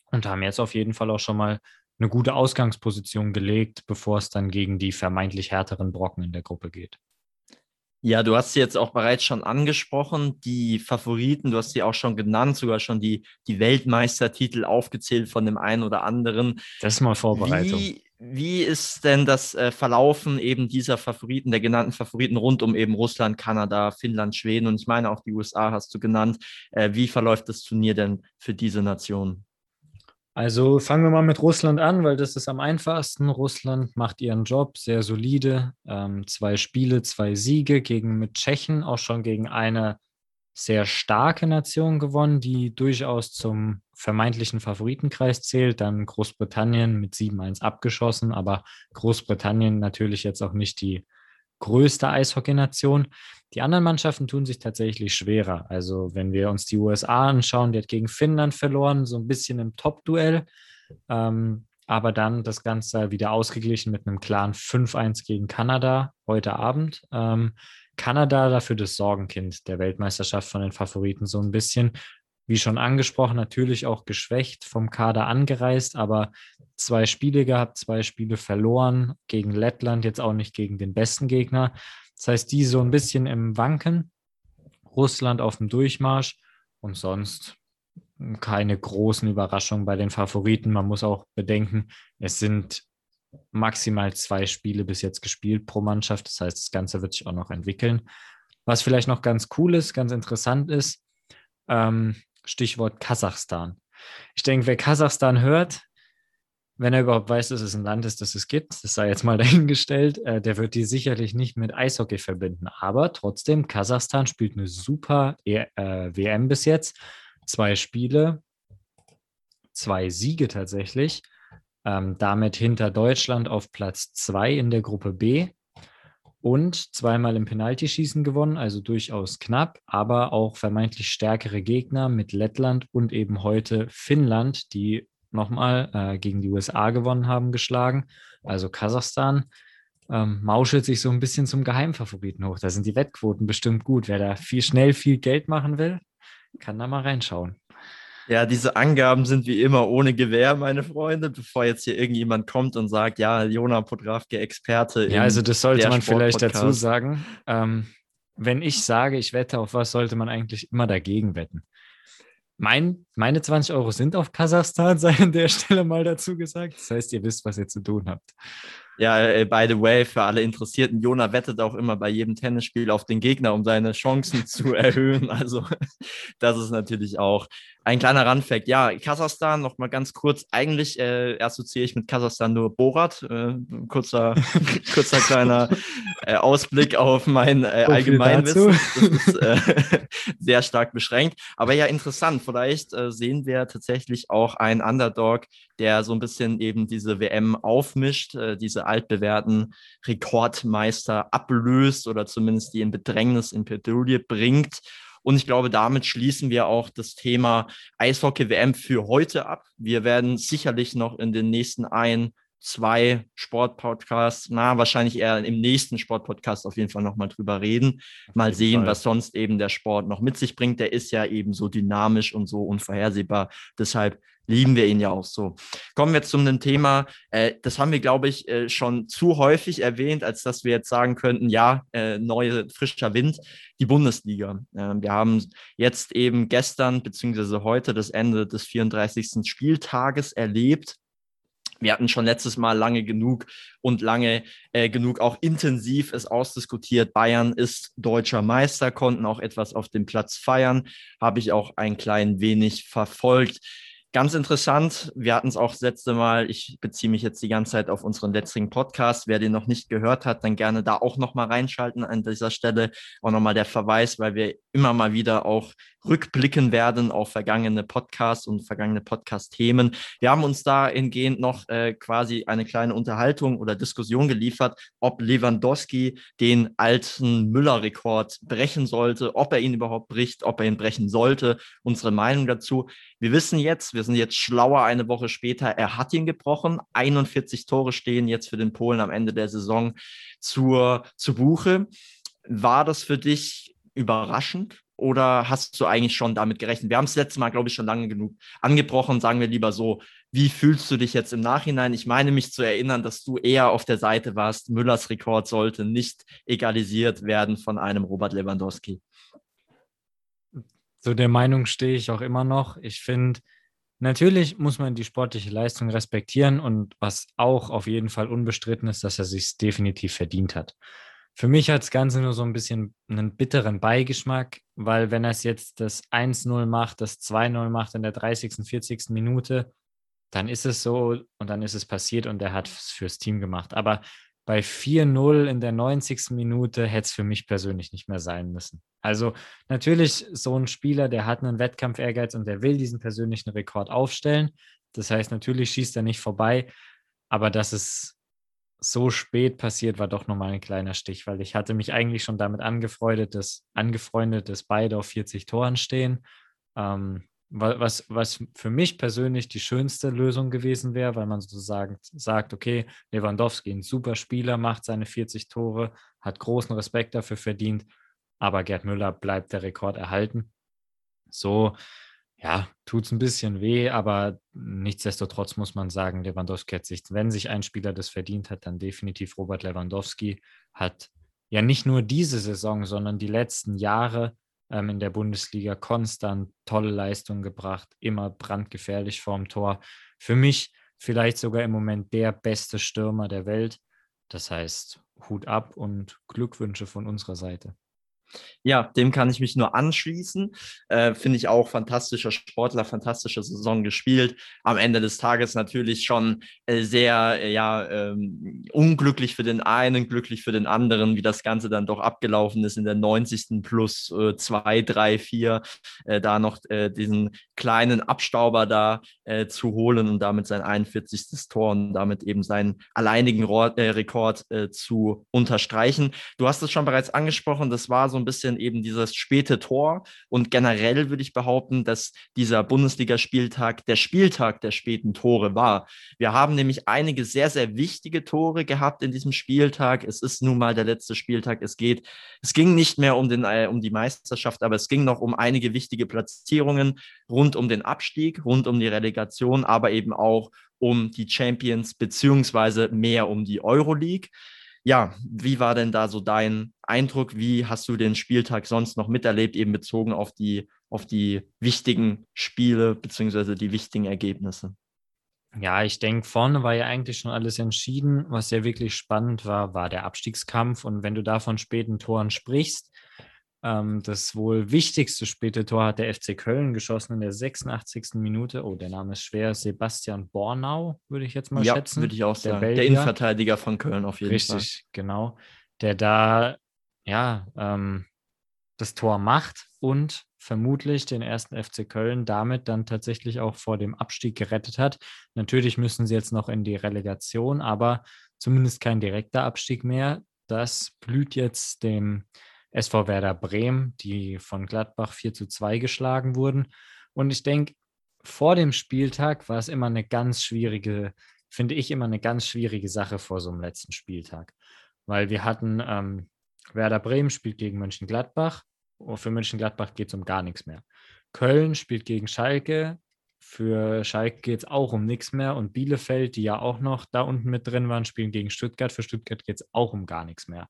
und haben jetzt auf jeden Fall auch schon mal eine gute Ausgangsposition gelegt, bevor es dann gegen die vermeintlich härteren Brocken in der Gruppe geht. Ja, du hast sie jetzt auch bereits schon angesprochen, die Favoriten, du hast sie auch schon genannt, sogar schon die, die Weltmeistertitel aufgezählt von dem einen oder anderen. Das ist mal Vorbereitung. Wie, wie ist denn das äh, Verlaufen eben dieser Favoriten, der genannten Favoriten rund um eben Russland, Kanada, Finnland, Schweden und ich meine auch die USA hast du genannt. Äh, wie verläuft das Turnier denn für diese Nationen? Also fangen wir mal mit Russland an, weil das ist am einfachsten. Russland macht ihren Job sehr solide. Ähm, zwei Spiele, zwei Siege gegen mit Tschechien, auch schon gegen eine sehr starke Nation gewonnen, die durchaus zum vermeintlichen Favoritenkreis zählt. Dann Großbritannien mit 7-1 abgeschossen, aber Großbritannien natürlich jetzt auch nicht die größte Eishockey-Nation. Die anderen Mannschaften tun sich tatsächlich schwerer. Also wenn wir uns die USA anschauen, die hat gegen Finnland verloren, so ein bisschen im Top-Duell. Ähm, aber dann das Ganze wieder ausgeglichen mit einem klaren 5-1 gegen Kanada heute Abend. Ähm, Kanada dafür das Sorgenkind der Weltmeisterschaft von den Favoriten so ein bisschen. Wie schon angesprochen, natürlich auch geschwächt vom Kader angereist, aber zwei Spiele gehabt, zwei Spiele verloren gegen Lettland, jetzt auch nicht gegen den besten Gegner. Das heißt, die so ein bisschen im Wanken, Russland auf dem Durchmarsch und sonst keine großen Überraschungen bei den Favoriten. Man muss auch bedenken, es sind maximal zwei Spiele bis jetzt gespielt pro Mannschaft. Das heißt, das Ganze wird sich auch noch entwickeln. Was vielleicht noch ganz cool ist, ganz interessant ist, ähm, Stichwort Kasachstan. Ich denke, wer Kasachstan hört, wenn er überhaupt weiß, dass es ein Land ist, das es gibt, das sei jetzt mal dahingestellt, äh, der wird die sicherlich nicht mit Eishockey verbinden. Aber trotzdem, Kasachstan spielt eine super e äh, WM bis jetzt. Zwei Spiele, zwei Siege tatsächlich. Ähm, damit hinter Deutschland auf Platz zwei in der Gruppe B. und zweimal im Penaltyschießen gewonnen, also durchaus knapp, aber auch vermeintlich stärkere Gegner mit Lettland und eben heute Finnland, die nochmal äh, gegen die USA gewonnen haben, geschlagen. Also Kasachstan ähm, mauschelt sich so ein bisschen zum Geheimfavoriten hoch. Da sind die Wettquoten bestimmt gut. Wer da viel schnell viel Geld machen will, kann da mal reinschauen. Ja, diese Angaben sind wie immer ohne Gewähr, meine Freunde, bevor jetzt hier irgendjemand kommt und sagt, ja, Jona Podravke, Experte. Ja, also das sollte man vielleicht dazu sagen. Ähm, wenn ich sage, ich wette auf was, sollte man eigentlich immer dagegen wetten. Mein, meine 20 Euro sind auf Kasachstan, sei an der Stelle mal dazu gesagt. Das heißt, ihr wisst, was ihr zu tun habt. Ja, äh, by the way, für alle Interessierten, Jona wettet auch immer bei jedem Tennisspiel auf den Gegner, um seine Chancen zu erhöhen. Also das ist natürlich auch ein kleiner Randfact. Ja, Kasachstan, noch mal ganz kurz. Eigentlich äh, assoziiere ich mit Kasachstan nur Borat. Äh, kurzer, kurzer kleiner äh, Ausblick auf mein äh, Allgemeinwissen. Das ist äh, sehr stark beschränkt. Aber ja, interessant. Vielleicht äh, sehen wir tatsächlich auch einen Underdog, der so ein bisschen eben diese WM aufmischt, diese altbewährten Rekordmeister ablöst oder zumindest die in Bedrängnis in Petrolie bringt. Und ich glaube, damit schließen wir auch das Thema Eishockey-WM für heute ab. Wir werden sicherlich noch in den nächsten ein, zwei Sportpodcasts, na, wahrscheinlich eher im nächsten Sportpodcast auf jeden Fall nochmal drüber reden. Mal sehen, Fall. was sonst eben der Sport noch mit sich bringt. Der ist ja eben so dynamisch und so unvorhersehbar. Deshalb lieben wir ihn ja auch so. Kommen wir zu einem Thema, äh, das haben wir, glaube ich, äh, schon zu häufig erwähnt, als dass wir jetzt sagen könnten, ja, äh, neue, frischer Wind, die Bundesliga. Ähm, wir haben jetzt eben gestern beziehungsweise heute das Ende des 34. Spieltages erlebt wir hatten schon letztes Mal lange genug und lange äh, genug auch intensiv es ausdiskutiert. Bayern ist deutscher Meister, konnten auch etwas auf dem Platz feiern, habe ich auch ein klein wenig verfolgt. Ganz interessant, wir hatten es auch das letzte Mal, ich beziehe mich jetzt die ganze Zeit auf unseren letzten Podcast. Wer den noch nicht gehört hat, dann gerne da auch nochmal reinschalten an dieser Stelle. Auch nochmal der Verweis, weil wir immer mal wieder auch rückblicken werden auf vergangene Podcasts und vergangene Podcast-Themen. Wir haben uns dahingehend noch äh, quasi eine kleine Unterhaltung oder Diskussion geliefert, ob Lewandowski den alten Müller-Rekord brechen sollte, ob er ihn überhaupt bricht, ob er ihn brechen sollte. Unsere Meinung dazu. Wir wissen jetzt, wir sind jetzt schlauer eine Woche später, er hat ihn gebrochen. 41 Tore stehen jetzt für den Polen am Ende der Saison zur, zu Buche. War das für dich überraschend oder hast du eigentlich schon damit gerechnet? Wir haben es letztes Mal, glaube ich, schon lange genug angebrochen. Sagen wir lieber so, wie fühlst du dich jetzt im Nachhinein? Ich meine mich zu erinnern, dass du eher auf der Seite warst, Müllers Rekord sollte nicht egalisiert werden von einem Robert Lewandowski. So der Meinung stehe ich auch immer noch. Ich finde, natürlich muss man die sportliche Leistung respektieren und was auch auf jeden Fall unbestritten ist, dass er sich definitiv verdient hat. Für mich hat das Ganze nur so ein bisschen einen bitteren Beigeschmack, weil wenn er es jetzt das 1-0 macht, das 2-0 macht in der 30., 40. Minute, dann ist es so und dann ist es passiert und er hat es fürs Team gemacht. Aber bei 4-0 in der 90. Minute hätte es für mich persönlich nicht mehr sein müssen. Also natürlich so ein Spieler, der hat einen Wettkampf-Ehrgeiz und der will diesen persönlichen Rekord aufstellen. Das heißt, natürlich schießt er nicht vorbei, aber dass es so spät passiert, war doch nochmal ein kleiner Stich, weil ich hatte mich eigentlich schon damit angefreundet, dass, angefreundet, dass beide auf 40 Toren stehen. Ähm, was, was für mich persönlich die schönste Lösung gewesen wäre, weil man sozusagen sagt, okay, Lewandowski, ein super Spieler, macht seine 40 Tore, hat großen Respekt dafür verdient, aber Gerd Müller bleibt der Rekord erhalten. So ja, tut es ein bisschen weh, aber nichtsdestotrotz muss man sagen, Lewandowski hat sich, wenn sich ein Spieler das verdient hat, dann definitiv Robert Lewandowski hat ja nicht nur diese Saison, sondern die letzten Jahre ähm, in der Bundesliga konstant tolle Leistungen gebracht, immer brandgefährlich vorm Tor. Für mich vielleicht sogar im Moment der beste Stürmer der Welt. Das heißt, Hut ab und Glückwünsche von unserer Seite. Ja, dem kann ich mich nur anschließen. Äh, Finde ich auch fantastischer Sportler, fantastische Saison gespielt. Am Ende des Tages natürlich schon äh, sehr, äh, ja, ähm, unglücklich für den einen, glücklich für den anderen, wie das Ganze dann doch abgelaufen ist in der 90. plus 2, 3, 4, da noch äh, diesen kleinen Abstauber da äh, zu holen und damit sein 41. Tor und damit eben seinen alleinigen äh, Rekord zu unterstreichen. Du hast es schon bereits angesprochen, das war so ein bisschen eben dieses späte Tor. Und generell würde ich behaupten, dass dieser Bundesligaspieltag der Spieltag der späten Tore war. Wir haben nämlich einige sehr, sehr wichtige Tore gehabt in diesem Spieltag. Es ist nun mal der letzte Spieltag. Es geht, es ging nicht mehr um, den, äh, um die Meisterschaft, aber es ging noch um einige wichtige Platzierungen rund um den Abstieg, rund um die Relegation, aber eben auch um die Champions beziehungsweise mehr um die Euroleague ja, wie war denn da so dein Eindruck? Wie hast du den Spieltag sonst noch miterlebt, eben bezogen auf die, auf die wichtigen Spiele beziehungsweise die wichtigen Ergebnisse? Ja, ich denke, vorne war ja eigentlich schon alles entschieden. Was ja wirklich spannend war, war der Abstiegskampf. Und wenn du da von späten Toren sprichst, ähm, das wohl wichtigste späte Tor hat der FC Köln geschossen in der 86. Minute. Oh, der Name ist schwer. Sebastian Bornau, würde ich jetzt mal ja, schätzen. würde ich auch sagen. Der, der Innenverteidiger von Köln auf jeden Richtig, Fall. Richtig, genau. Der da, ja, ähm, das Tor macht und vermutlich den ersten FC Köln damit dann tatsächlich auch vor dem Abstieg gerettet hat. Natürlich müssen sie jetzt noch in die Relegation, aber zumindest kein direkter Abstieg mehr. Das blüht jetzt dem SV Werder Bremen, die von Gladbach 4 zu 2 geschlagen wurden. Und ich denke, vor dem Spieltag war es immer eine ganz schwierige, finde ich immer eine ganz schwierige Sache vor so einem letzten Spieltag. Weil wir hatten, ähm, Werder Bremen spielt gegen Mönchengladbach. Und für Mönchengladbach geht es um gar nichts mehr. Köln spielt gegen Schalke. Für Schalke geht es auch um nichts mehr. Und Bielefeld, die ja auch noch da unten mit drin waren, spielen gegen Stuttgart. Für Stuttgart geht es auch um gar nichts mehr.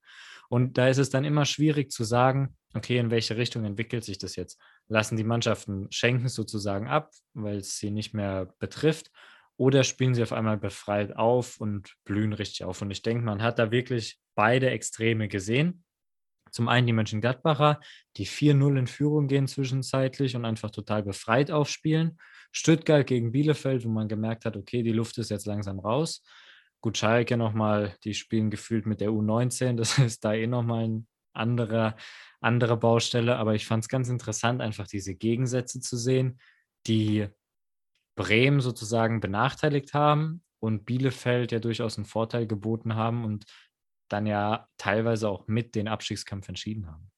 Und da ist es dann immer schwierig zu sagen, okay, in welche Richtung entwickelt sich das jetzt? Lassen die Mannschaften schenken sozusagen ab, weil es sie nicht mehr betrifft, oder spielen sie auf einmal befreit auf und blühen richtig auf? Und ich denke, man hat da wirklich beide Extreme gesehen. Zum einen die Mönchengladbacher, die 4-0 in Führung gehen zwischenzeitlich und einfach total befreit aufspielen. Stuttgart gegen Bielefeld, wo man gemerkt hat, okay, die Luft ist jetzt langsam raus. Gut, Schalke nochmal, die spielen gefühlt mit der U19, das ist da eh nochmal eine andere, andere Baustelle, aber ich fand es ganz interessant, einfach diese Gegensätze zu sehen, die Bremen sozusagen benachteiligt haben und Bielefeld ja durchaus einen Vorteil geboten haben und dann ja teilweise auch mit den Abstiegskampf entschieden haben.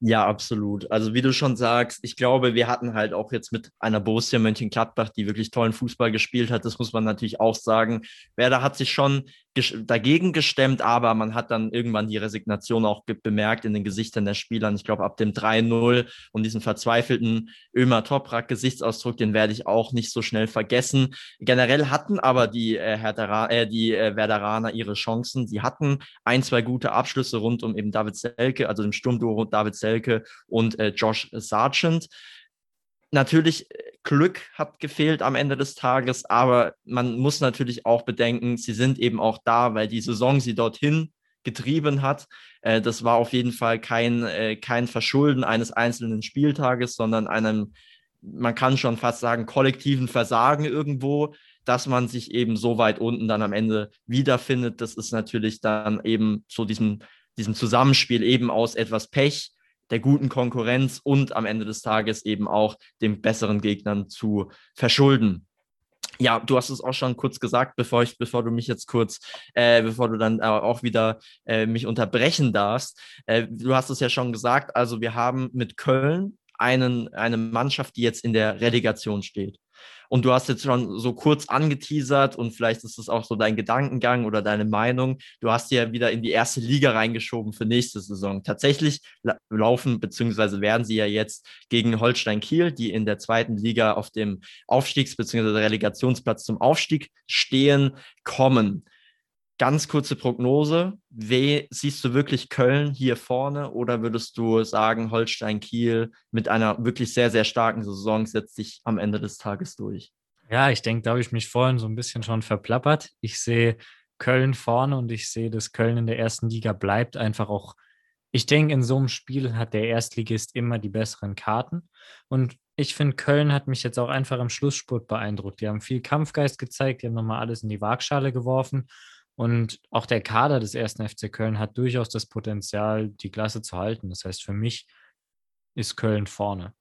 Ja, absolut. Also wie du schon sagst, ich glaube, wir hatten halt auch jetzt mit einer Borussia Mönchengladbach, die wirklich tollen Fußball gespielt hat. Das muss man natürlich auch sagen. Werder hat sich schon dagegen gestemmt, aber man hat dann irgendwann die Resignation auch bemerkt in den Gesichtern der Spieler. Ich glaube, ab dem 3-0 und diesem verzweifelten Ömer Toprak-Gesichtsausdruck, den werde ich auch nicht so schnell vergessen. Generell hatten aber die, äh, Hertha, äh, die äh, Werderaner ihre Chancen. Sie hatten ein, zwei gute Abschlüsse rund um eben David Selke, also dem Sturmduo David Selke und äh, Josh Sargent. Natürlich, äh, Glück hat gefehlt am Ende des Tages, aber man muss natürlich auch bedenken, sie sind eben auch da, weil die Saison sie dorthin getrieben hat. Äh, das war auf jeden Fall kein, äh, kein Verschulden eines einzelnen Spieltages, sondern einem, man kann schon fast sagen, kollektiven Versagen irgendwo, dass man sich eben so weit unten dann am Ende wiederfindet. Das ist natürlich dann eben so diesem, diesem Zusammenspiel eben aus etwas Pech der guten Konkurrenz und am Ende des Tages eben auch den besseren Gegnern zu verschulden. Ja, du hast es auch schon kurz gesagt, bevor ich, bevor du mich jetzt kurz, äh, bevor du dann äh, auch wieder äh, mich unterbrechen darfst. Äh, du hast es ja schon gesagt, also wir haben mit Köln einen, eine Mannschaft, die jetzt in der Relegation steht. Und du hast jetzt schon so kurz angeteasert und vielleicht ist es auch so dein Gedankengang oder deine Meinung. Du hast ja wieder in die erste Liga reingeschoben für nächste Saison. Tatsächlich laufen bzw. werden sie ja jetzt gegen Holstein Kiel, die in der zweiten Liga auf dem Aufstiegs- bzw. Relegationsplatz zum Aufstieg stehen, kommen. Ganz kurze Prognose. Wie siehst du wirklich Köln hier vorne oder würdest du sagen, Holstein Kiel mit einer wirklich sehr, sehr starken Saison setzt sich am Ende des Tages durch? Ja, ich denke, da habe ich mich vorhin so ein bisschen schon verplappert. Ich sehe Köln vorne und ich sehe, dass Köln in der ersten Liga bleibt, einfach auch ich denke, in so einem Spiel hat der Erstligist immer die besseren Karten. Und ich finde, Köln hat mich jetzt auch einfach im Schlussspurt beeindruckt. Die haben viel Kampfgeist gezeigt, die haben nochmal alles in die Waagschale geworfen. Und auch der Kader des ersten FC Köln hat durchaus das Potenzial, die Klasse zu halten. Das heißt, für mich ist Köln vorne.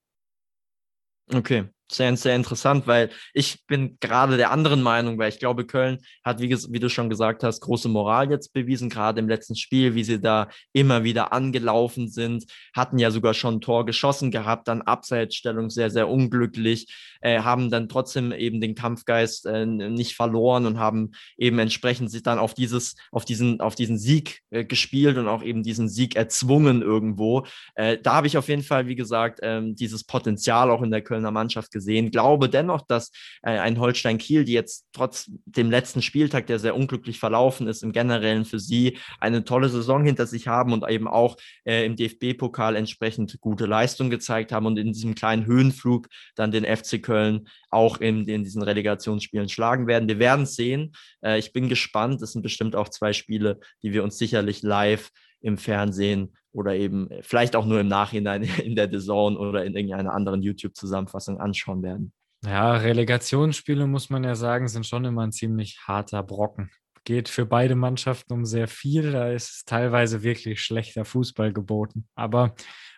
Okay, sehr, sehr interessant, weil ich bin gerade der anderen Meinung, weil ich glaube, Köln hat, wie, wie, du schon gesagt hast, große Moral jetzt bewiesen, gerade im letzten Spiel, wie sie da immer wieder angelaufen sind, hatten ja sogar schon ein Tor geschossen gehabt, dann Abseitsstellung sehr, sehr unglücklich, äh, haben dann trotzdem eben den Kampfgeist äh, nicht verloren und haben eben entsprechend sich dann auf dieses, auf diesen, auf diesen Sieg äh, gespielt und auch eben diesen Sieg erzwungen irgendwo. Äh, da habe ich auf jeden Fall, wie gesagt, ähm, dieses Potenzial auch in der Kölner Mannschaft gesehen. Glaube dennoch, dass äh, ein Holstein Kiel, die jetzt trotz dem letzten Spieltag, der sehr unglücklich verlaufen ist, im Generellen für sie eine tolle Saison hinter sich haben und eben auch äh, im DFB-Pokal entsprechend gute Leistung gezeigt haben und in diesem kleinen Höhenflug dann den FC Köln auch in, in diesen Relegationsspielen schlagen werden. Wir werden es sehen. Äh, ich bin gespannt. Es sind bestimmt auch zwei Spiele, die wir uns sicherlich live im Fernsehen oder eben äh, vielleicht auch nur im Nachhinein in der Saison oder in irgendeiner anderen YouTube-Zusammenfassung anschauen werden. Ja, Relegationsspiele, muss man ja sagen, sind schon immer ein ziemlich harter Brocken. Geht für beide Mannschaften um sehr viel. Da ist teilweise wirklich schlechter Fußball geboten. Aber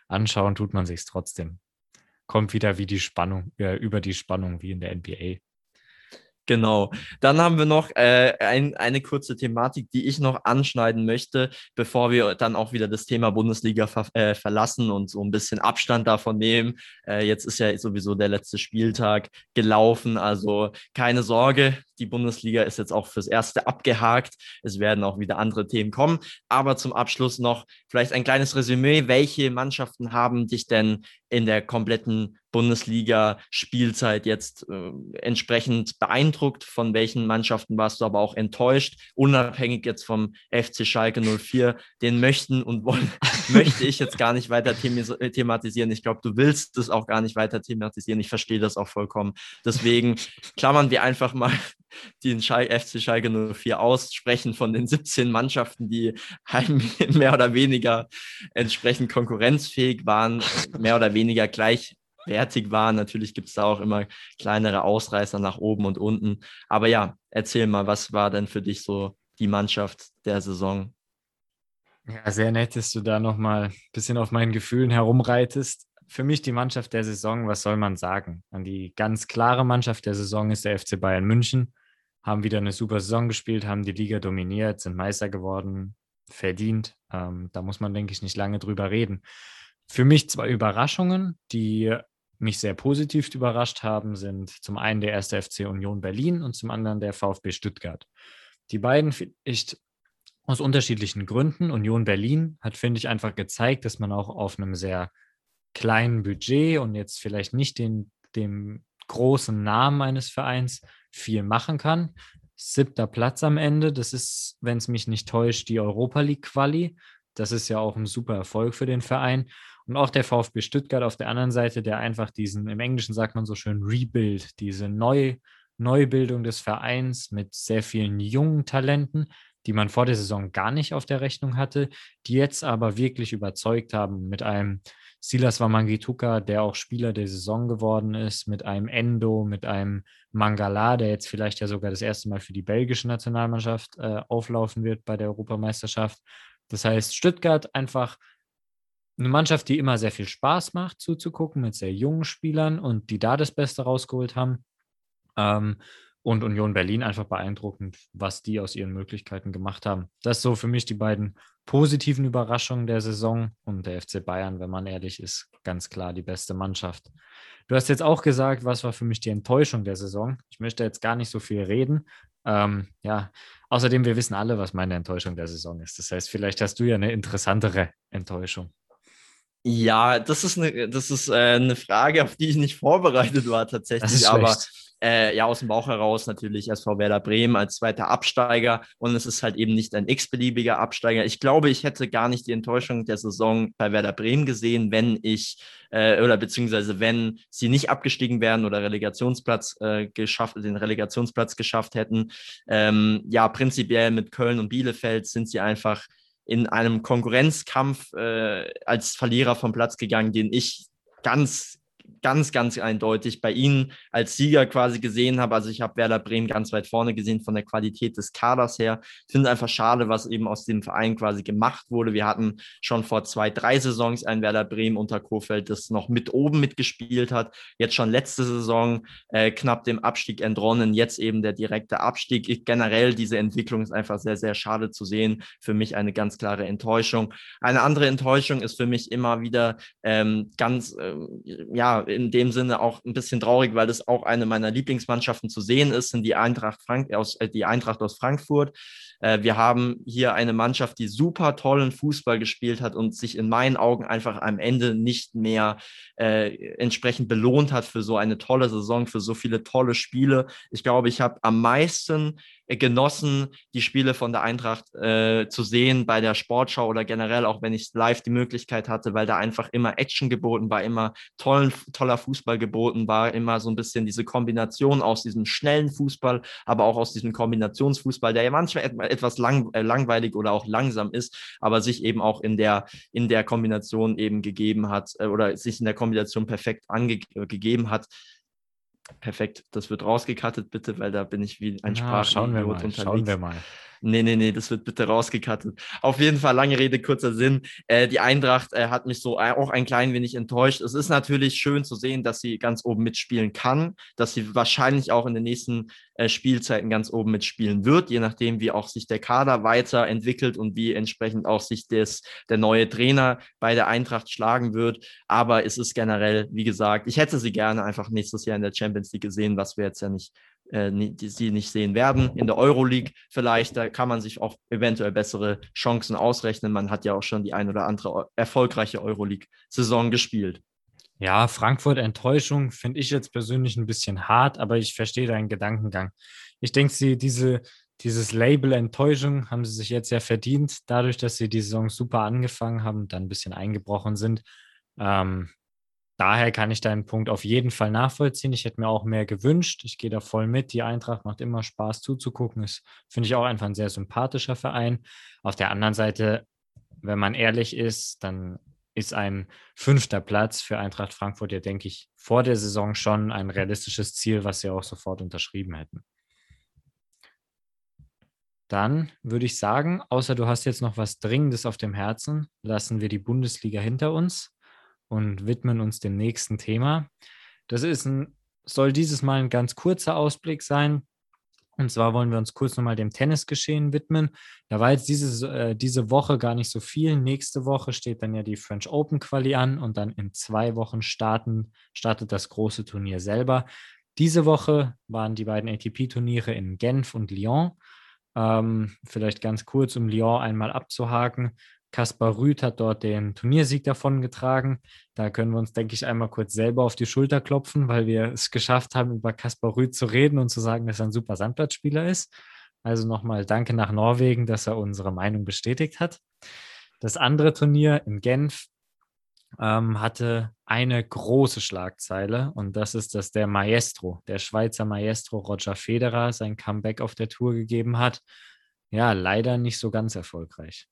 anschauen tut man sich trotzdem. Kommt wieder wie die Spannung, äh, über die Spannung wie in der NBA. Genau. Dann haben wir noch äh, ein, eine kurze Thematik, die ich noch anschneiden möchte, bevor wir dann auch wieder das Thema Bundesliga ver äh, verlassen und so ein bisschen Abstand davon nehmen. Äh, jetzt ist ja sowieso der letzte Spieltag gelaufen, also keine Sorge, die Bundesliga ist jetzt auch fürs Erste abgehakt. Es werden auch wieder andere Themen kommen. Aber zum Abschluss noch vielleicht ein kleines Resümee. Welche Mannschaften haben dich denn in der kompletten Bundesliga-Spielzeit jetzt äh, entsprechend beeindruckt? Von welchen Mannschaften warst du aber auch enttäuscht? Unabhängig jetzt vom FC Schalke 04, den möchten und wollen, möchte ich jetzt gar nicht weiter thematisieren. Ich glaube, du willst es auch gar nicht weiter thematisieren. Ich verstehe das auch vollkommen. Deswegen klammern wir einfach mal den FC Schalke 04 aussprechen von den 17 Mannschaften, die mehr oder weniger entsprechend konkurrenzfähig waren, mehr oder weniger gleichwertig waren. Natürlich gibt es da auch immer kleinere Ausreißer nach oben und unten. Aber ja, erzähl mal, was war denn für dich so die Mannschaft der Saison? Ja, sehr nett, dass du da nochmal ein bisschen auf meinen Gefühlen herumreitest. Für mich die Mannschaft der Saison, was soll man sagen? An die ganz klare Mannschaft der Saison ist der FC Bayern München haben wieder eine super Saison gespielt, haben die Liga dominiert, sind Meister geworden, verdient. Ähm, da muss man, denke ich, nicht lange drüber reden. Für mich zwei Überraschungen, die mich sehr positiv überrascht haben, sind zum einen der erste FC Union Berlin und zum anderen der VfB Stuttgart. Die beiden vielleicht aus unterschiedlichen Gründen. Union Berlin hat, finde ich, einfach gezeigt, dass man auch auf einem sehr kleinen Budget und jetzt vielleicht nicht den, dem großen Namen eines Vereins viel machen kann. Siebter Platz am Ende, das ist, wenn es mich nicht täuscht, die Europa League Quali. Das ist ja auch ein super Erfolg für den Verein. Und auch der VfB Stuttgart auf der anderen Seite, der einfach diesen, im Englischen sagt man so schön, Rebuild, diese Neu, Neubildung des Vereins mit sehr vielen jungen Talenten, die man vor der Saison gar nicht auf der Rechnung hatte, die jetzt aber wirklich überzeugt haben mit einem Silas Wamangituka, der auch Spieler der Saison geworden ist, mit einem Endo, mit einem Mangala, der jetzt vielleicht ja sogar das erste Mal für die belgische Nationalmannschaft äh, auflaufen wird bei der Europameisterschaft. Das heißt, Stuttgart einfach eine Mannschaft, die immer sehr viel Spaß macht zuzugucken mit sehr jungen Spielern und die da das Beste rausgeholt haben. Ähm, und Union Berlin einfach beeindruckend, was die aus ihren Möglichkeiten gemacht haben. Das ist so für mich die beiden positiven Überraschungen der Saison und der FC Bayern, wenn man ehrlich ist, ganz klar die beste Mannschaft. Du hast jetzt auch gesagt, was war für mich die Enttäuschung der Saison. Ich möchte jetzt gar nicht so viel reden. Ähm, ja, außerdem, wir wissen alle, was meine Enttäuschung der Saison ist. Das heißt, vielleicht hast du ja eine interessantere Enttäuschung. Ja, das ist eine, das ist, äh, eine Frage, auf die ich nicht vorbereitet war tatsächlich, aber äh, ja, aus dem Bauch heraus natürlich SV Werder Bremen als zweiter Absteiger und es ist halt eben nicht ein x-beliebiger Absteiger. Ich glaube, ich hätte gar nicht die Enttäuschung der Saison bei Werder Bremen gesehen, wenn ich äh, oder beziehungsweise wenn sie nicht abgestiegen wären oder Relegationsplatz äh, geschafft, den Relegationsplatz geschafft hätten. Ähm, ja, prinzipiell mit Köln und Bielefeld sind sie einfach in einem Konkurrenzkampf äh, als Verlierer vom Platz gegangen, den ich ganz ganz, ganz eindeutig bei ihnen als Sieger quasi gesehen habe. Also ich habe Werder Bremen ganz weit vorne gesehen von der Qualität des Kaders her. Ich finde es einfach schade, was eben aus dem Verein quasi gemacht wurde. Wir hatten schon vor zwei, drei Saisons ein Werder Bremen unter Kofeld, das noch mit oben mitgespielt hat. Jetzt schon letzte Saison äh, knapp dem Abstieg entronnen, jetzt eben der direkte Abstieg. Ich, generell diese Entwicklung ist einfach sehr, sehr schade zu sehen. Für mich eine ganz klare Enttäuschung. Eine andere Enttäuschung ist für mich immer wieder ähm, ganz, ähm, ja, in dem Sinne auch ein bisschen traurig, weil das auch eine meiner Lieblingsmannschaften zu sehen ist, sind die Eintracht, Frank aus, äh, die Eintracht aus Frankfurt. Äh, wir haben hier eine Mannschaft, die super tollen Fußball gespielt hat und sich in meinen Augen einfach am Ende nicht mehr äh, entsprechend belohnt hat für so eine tolle Saison, für so viele tolle Spiele. Ich glaube, ich habe am meisten genossen, die Spiele von der Eintracht äh, zu sehen bei der Sportschau oder generell, auch wenn ich live die Möglichkeit hatte, weil da einfach immer Action geboten war, immer tollen, toller Fußball geboten war, immer so ein bisschen diese Kombination aus diesem schnellen Fußball, aber auch aus diesem Kombinationsfußball, der ja manchmal etwas lang, äh, langweilig oder auch langsam ist, aber sich eben auch in der, in der Kombination eben gegeben hat äh, oder sich in der Kombination perfekt angegeben hat. Perfekt, das wird rausgekattet, bitte, weil da bin ich wie ein ja, Schauen wir mal, unterwegs. schauen wir mal. Nee, nee, nee, das wird bitte rausgekattet. Auf jeden Fall, lange Rede, kurzer Sinn. Äh, die Eintracht äh, hat mich so äh, auch ein klein wenig enttäuscht. Es ist natürlich schön zu sehen, dass sie ganz oben mitspielen kann, dass sie wahrscheinlich auch in den nächsten äh, Spielzeiten ganz oben mitspielen wird, je nachdem, wie auch sich der Kader weiterentwickelt und wie entsprechend auch sich des, der neue Trainer bei der Eintracht schlagen wird. Aber es ist generell, wie gesagt, ich hätte sie gerne einfach nächstes Jahr in der Champions League gesehen, was wir jetzt ja nicht äh, die sie nicht sehen werden. In der Euroleague vielleicht, da kann man sich auch eventuell bessere Chancen ausrechnen. Man hat ja auch schon die ein oder andere erfolgreiche Euroleague-Saison gespielt. Ja, Frankfurt Enttäuschung finde ich jetzt persönlich ein bisschen hart, aber ich verstehe deinen Gedankengang. Ich denke, sie diese dieses Label Enttäuschung haben sie sich jetzt ja verdient, dadurch, dass sie die Saison super angefangen haben, dann ein bisschen eingebrochen sind. Ähm, daher kann ich deinen Punkt auf jeden Fall nachvollziehen. Ich hätte mir auch mehr gewünscht. Ich gehe da voll mit. Die Eintracht macht immer Spaß zuzugucken. Ist, finde ich, auch einfach ein sehr sympathischer Verein. Auf der anderen Seite, wenn man ehrlich ist, dann ist ein fünfter Platz für Eintracht Frankfurt ja, denke ich, vor der Saison schon ein realistisches Ziel, was sie auch sofort unterschrieben hätten. Dann würde ich sagen, außer du hast jetzt noch was Dringendes auf dem Herzen, lassen wir die Bundesliga hinter uns und widmen uns dem nächsten Thema. Das ist ein, soll dieses Mal ein ganz kurzer Ausblick sein. Und zwar wollen wir uns kurz nochmal dem Tennisgeschehen widmen. Da war jetzt diese, äh, diese Woche gar nicht so viel. Nächste Woche steht dann ja die French Open Quali an und dann in zwei Wochen starten, startet das große Turnier selber. Diese Woche waren die beiden ATP-Turniere in Genf und Lyon. Ähm, vielleicht ganz kurz, um Lyon einmal abzuhaken. Kaspar Rüth hat dort den Turniersieg davongetragen. Da können wir uns, denke ich, einmal kurz selber auf die Schulter klopfen, weil wir es geschafft haben, über Kaspar Rüth zu reden und zu sagen, dass er ein super Sandplatzspieler ist. Also nochmal danke nach Norwegen, dass er unsere Meinung bestätigt hat. Das andere Turnier in Genf ähm, hatte eine große Schlagzeile und das ist, dass der Maestro, der Schweizer Maestro Roger Federer, sein Comeback auf der Tour gegeben hat. Ja, leider nicht so ganz erfolgreich.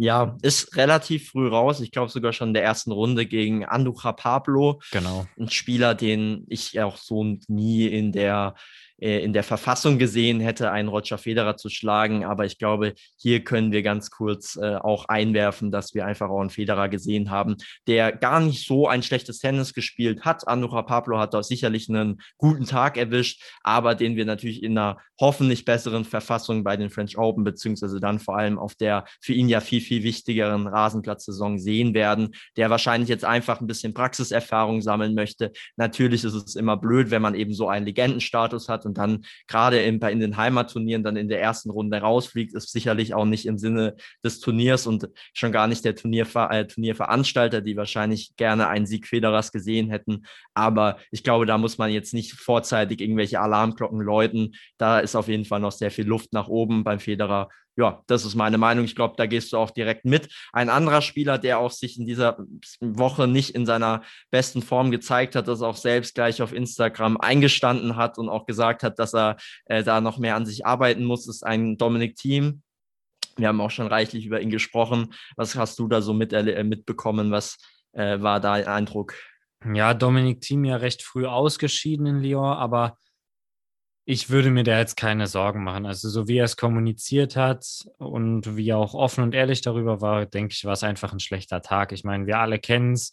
Ja, ist relativ früh raus. Ich glaube sogar schon in der ersten Runde gegen Anduja Pablo. Genau. Ein Spieler, den ich auch so nie in der äh, in der Verfassung gesehen hätte, einen Roger Federer zu schlagen. Aber ich glaube, hier können wir ganz kurz äh, auch einwerfen, dass wir einfach auch einen Federer gesehen haben, der gar nicht so ein schlechtes Tennis gespielt hat. Andorra Pablo hat da sicherlich einen guten Tag erwischt, aber den wir natürlich in einer hoffentlich besseren Verfassung bei den French Open, beziehungsweise dann vor allem auf der für ihn ja viel, viel wichtigeren Rasenplatzsaison sehen werden, der wahrscheinlich jetzt einfach ein bisschen Praxiserfahrung sammeln möchte. Natürlich ist es immer blöd, wenn man eben so einen Legendenstatus hat und dann gerade in, in den Heimatturnieren dann in der ersten Runde rausfliegt, ist sicherlich auch nicht im Sinne des Turniers und schon gar nicht der Turnierver äh, Turnierveranstalter, die wahrscheinlich gerne einen Sieg Federers gesehen hätten. Aber ich glaube, da muss man jetzt nicht vorzeitig irgendwelche Alarmglocken läuten. Da ist auf jeden Fall noch sehr viel Luft nach oben beim Federer ja, das ist meine Meinung. Ich glaube, da gehst du auch direkt mit. Ein anderer Spieler, der auch sich in dieser Woche nicht in seiner besten Form gezeigt hat, das auch selbst gleich auf Instagram eingestanden hat und auch gesagt hat, dass er äh, da noch mehr an sich arbeiten muss, ist ein Dominik Thiem. Wir haben auch schon reichlich über ihn gesprochen. Was hast du da so mit, äh, mitbekommen? Was äh, war dein Eindruck? Ja, Dominik Thiem ja recht früh ausgeschieden in Lyon, aber ich würde mir da jetzt keine Sorgen machen. Also so wie er es kommuniziert hat und wie er auch offen und ehrlich darüber war, denke ich, war es einfach ein schlechter Tag. Ich meine, wir alle kennen es.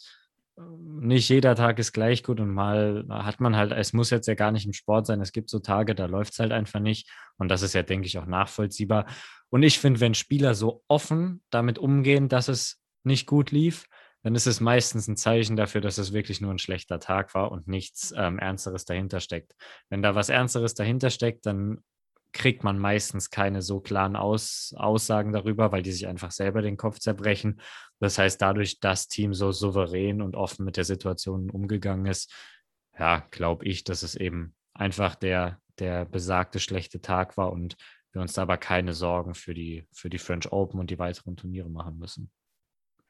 Nicht jeder Tag ist gleich gut und mal hat man halt, es muss jetzt ja gar nicht im Sport sein. Es gibt so Tage, da läuft es halt einfach nicht. Und das ist ja, denke ich, auch nachvollziehbar. Und ich finde, wenn Spieler so offen damit umgehen, dass es nicht gut lief, dann ist es meistens ein Zeichen dafür, dass es wirklich nur ein schlechter Tag war und nichts ähm, Ernsteres dahinter steckt. Wenn da was Ernsteres dahinter steckt, dann kriegt man meistens keine so klaren Aus Aussagen darüber, weil die sich einfach selber den Kopf zerbrechen. Das heißt, dadurch, dass Team so souverän und offen mit der Situation umgegangen ist, ja, glaube ich, dass es eben einfach der, der besagte schlechte Tag war und wir uns da aber keine Sorgen für die, für die French Open und die weiteren Turniere machen müssen.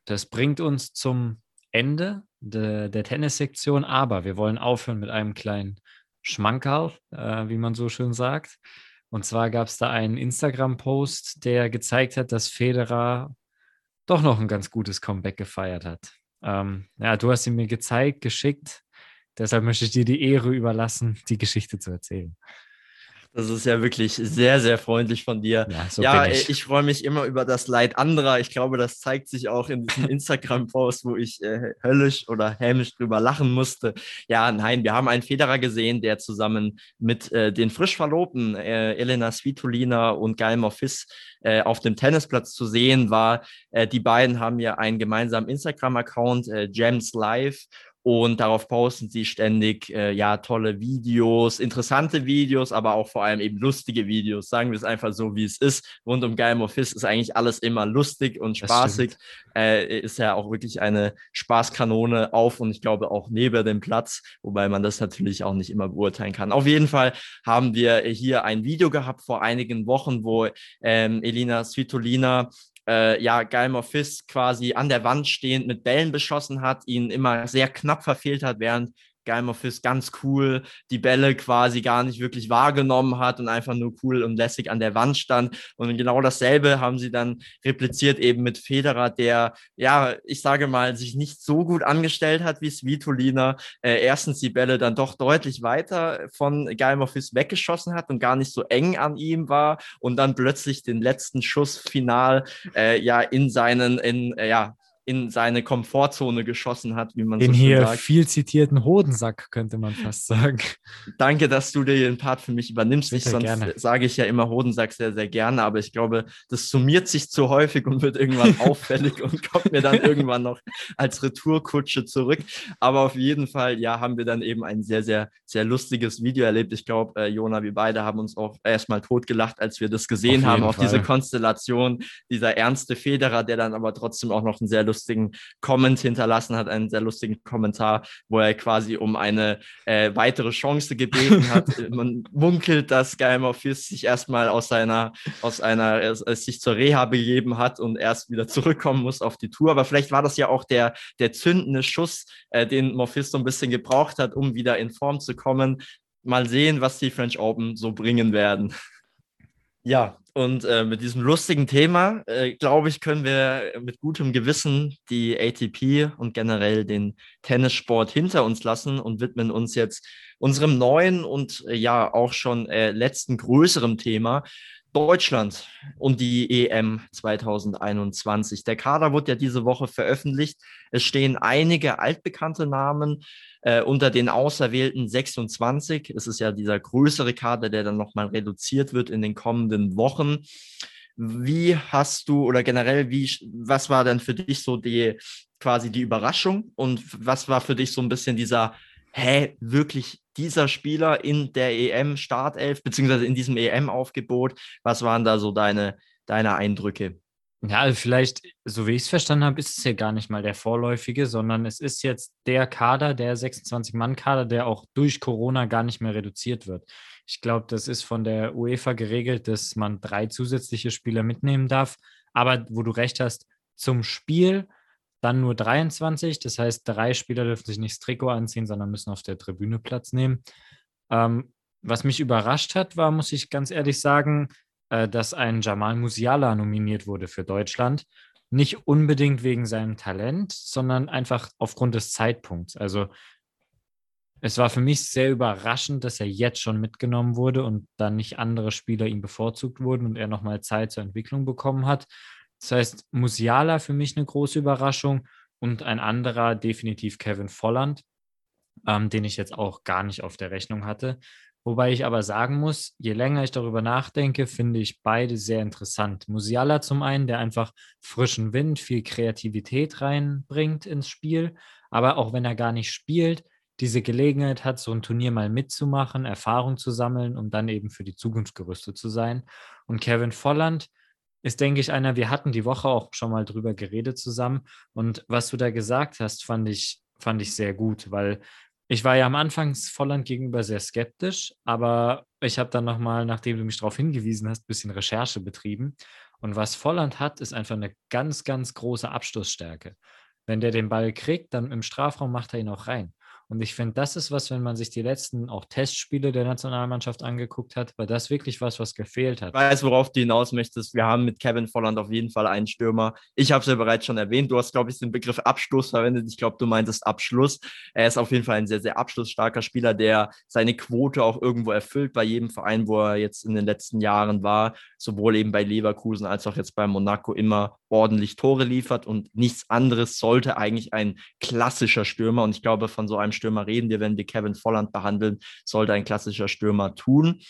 Das bringt uns zum Ende de, der Tennissektion, aber wir wollen aufhören mit einem kleinen Schmankerl, äh, wie man so schön sagt. Und zwar gab es da einen Instagram-Post, der gezeigt hat, dass Federer doch noch ein ganz gutes Comeback gefeiert hat. Ähm, ja, du hast ihn mir gezeigt, geschickt. Deshalb möchte ich dir die Ehre überlassen, die Geschichte zu erzählen. Das ist ja wirklich sehr, sehr freundlich von dir. Ja, so ja ich, ich freue mich immer über das Leid anderer. Ich glaube, das zeigt sich auch in diesem Instagram-Post, wo ich äh, höllisch oder hämisch drüber lachen musste. Ja, nein, wir haben einen Federer gesehen, der zusammen mit äh, den frisch Verlobten äh, Elena Svitolina und Gael Monfils äh, auf dem Tennisplatz zu sehen war. Äh, die beiden haben ja einen gemeinsamen Instagram-Account, äh, Gems Live und darauf posten sie ständig äh, ja tolle Videos, interessante Videos, aber auch vor allem eben lustige Videos. Sagen wir es einfach so, wie es ist. Rund um Game of Fist ist eigentlich alles immer lustig und spaßig. Äh, ist ja auch wirklich eine Spaßkanone auf und ich glaube auch neben dem Platz, wobei man das natürlich auch nicht immer beurteilen kann. Auf jeden Fall haben wir hier ein Video gehabt vor einigen Wochen, wo ähm, Elina Svitolina äh, ja, Geimer Fist quasi an der Wand stehend mit Bällen beschossen hat, ihn immer sehr knapp verfehlt hat, während Of Fist ganz cool die Bälle quasi gar nicht wirklich wahrgenommen hat und einfach nur cool und lässig an der Wand stand. Und genau dasselbe haben sie dann repliziert eben mit Federer, der, ja, ich sage mal, sich nicht so gut angestellt hat wie Svitolina. Äh, erstens die Bälle dann doch deutlich weiter von of Fist weggeschossen hat und gar nicht so eng an ihm war und dann plötzlich den letzten Schuss final äh, ja in seinen, in, äh, ja, in seine Komfortzone geschossen hat, wie man den so schön sagt. Hier viel zitierten Hodensack, könnte man fast sagen. Danke, dass du dir den Part für mich übernimmst. ich, sonst gerne. sage ich ja immer Hodensack sehr, sehr gerne, aber ich glaube, das summiert sich zu häufig und wird irgendwann auffällig und kommt mir dann irgendwann noch als Retourkutsche zurück. Aber auf jeden Fall, ja, haben wir dann eben ein sehr, sehr, sehr lustiges Video erlebt. Ich glaube, äh, Jona, wir beide haben uns auch erstmal totgelacht, als wir das gesehen auf haben, auch diese Konstellation, dieser ernste Federer, der dann aber trotzdem auch noch ein sehr lustiges lustigen Comment hinterlassen hat, einen sehr lustigen Kommentar, wo er quasi um eine äh, weitere Chance gebeten hat. Man munkelt, dass Geimer Fist sich erstmal aus seiner, aus einer, äh, sich zur Reha begeben hat und erst wieder zurückkommen muss auf die Tour. Aber vielleicht war das ja auch der, der zündende Schuss, äh, den Morphis so ein bisschen gebraucht hat, um wieder in Form zu kommen. Mal sehen, was die French Open so bringen werden. Ja, und äh, mit diesem lustigen Thema, äh, glaube ich, können wir mit gutem Gewissen die ATP und generell den Tennissport hinter uns lassen und widmen uns jetzt unserem neuen und äh, ja auch schon äh, letzten größeren Thema. Deutschland und die EM 2021. Der Kader wurde ja diese Woche veröffentlicht. Es stehen einige altbekannte Namen äh, unter den auserwählten 26. Es ist ja dieser größere Kader, der dann nochmal reduziert wird in den kommenden Wochen. Wie hast du oder generell, wie, was war denn für dich so die quasi die Überraschung und was war für dich so ein bisschen dieser, hä, wirklich dieser Spieler in der EM-Startelf, beziehungsweise in diesem EM-Aufgebot? Was waren da so deine, deine Eindrücke? Ja, also vielleicht, so wie ich es verstanden habe, ist es ja gar nicht mal der vorläufige, sondern es ist jetzt der Kader, der 26-Mann-Kader, der auch durch Corona gar nicht mehr reduziert wird. Ich glaube, das ist von der UEFA geregelt, dass man drei zusätzliche Spieler mitnehmen darf. Aber wo du recht hast, zum Spiel dann nur 23. Das heißt, drei Spieler dürfen sich nicht das Trikot anziehen, sondern müssen auf der Tribüne Platz nehmen. Ähm, was mich überrascht hat, war, muss ich ganz ehrlich sagen, äh, dass ein Jamal Musiala nominiert wurde für Deutschland. Nicht unbedingt wegen seinem Talent, sondern einfach aufgrund des Zeitpunkts. Also es war für mich sehr überraschend, dass er jetzt schon mitgenommen wurde und dann nicht andere Spieler ihm bevorzugt wurden und er nochmal Zeit zur Entwicklung bekommen hat. Das heißt, Musiala für mich eine große Überraschung und ein anderer definitiv Kevin Volland, ähm, den ich jetzt auch gar nicht auf der Rechnung hatte. Wobei ich aber sagen muss, je länger ich darüber nachdenke, finde ich beide sehr interessant. Musiala zum einen, der einfach frischen Wind, viel Kreativität reinbringt ins Spiel, aber auch wenn er gar nicht spielt, diese Gelegenheit hat, so ein Turnier mal mitzumachen, Erfahrung zu sammeln, um dann eben für die Zukunft gerüstet zu sein. Und Kevin Volland ist, denke ich, einer, wir hatten die Woche auch schon mal drüber geredet zusammen. Und was du da gesagt hast, fand ich, fand ich sehr gut, weil ich war ja am Anfang Volland gegenüber sehr skeptisch, aber ich habe dann nochmal, nachdem du mich darauf hingewiesen hast, ein bisschen Recherche betrieben. Und was Volland hat, ist einfach eine ganz, ganz große Abstoßstärke. Wenn der den Ball kriegt, dann im Strafraum macht er ihn auch rein. Und ich finde, das ist was, wenn man sich die letzten auch Testspiele der Nationalmannschaft angeguckt hat, war das wirklich was, was gefehlt hat. Ich weiß, worauf du hinaus möchtest. Wir haben mit Kevin Volland auf jeden Fall einen Stürmer. Ich habe es ja bereits schon erwähnt. Du hast, glaube ich, den Begriff Abschluss verwendet. Ich glaube, du meintest Abschluss. Er ist auf jeden Fall ein sehr, sehr abschlussstarker Spieler, der seine Quote auch irgendwo erfüllt bei jedem Verein, wo er jetzt in den letzten Jahren war. Sowohl eben bei Leverkusen als auch jetzt bei Monaco immer ordentlich Tore liefert und nichts anderes sollte eigentlich ein klassischer Stürmer. Und ich glaube, von so einem Stürmer reden wir, wenn wir Kevin Volland behandeln, sollte ein klassischer Stürmer tun.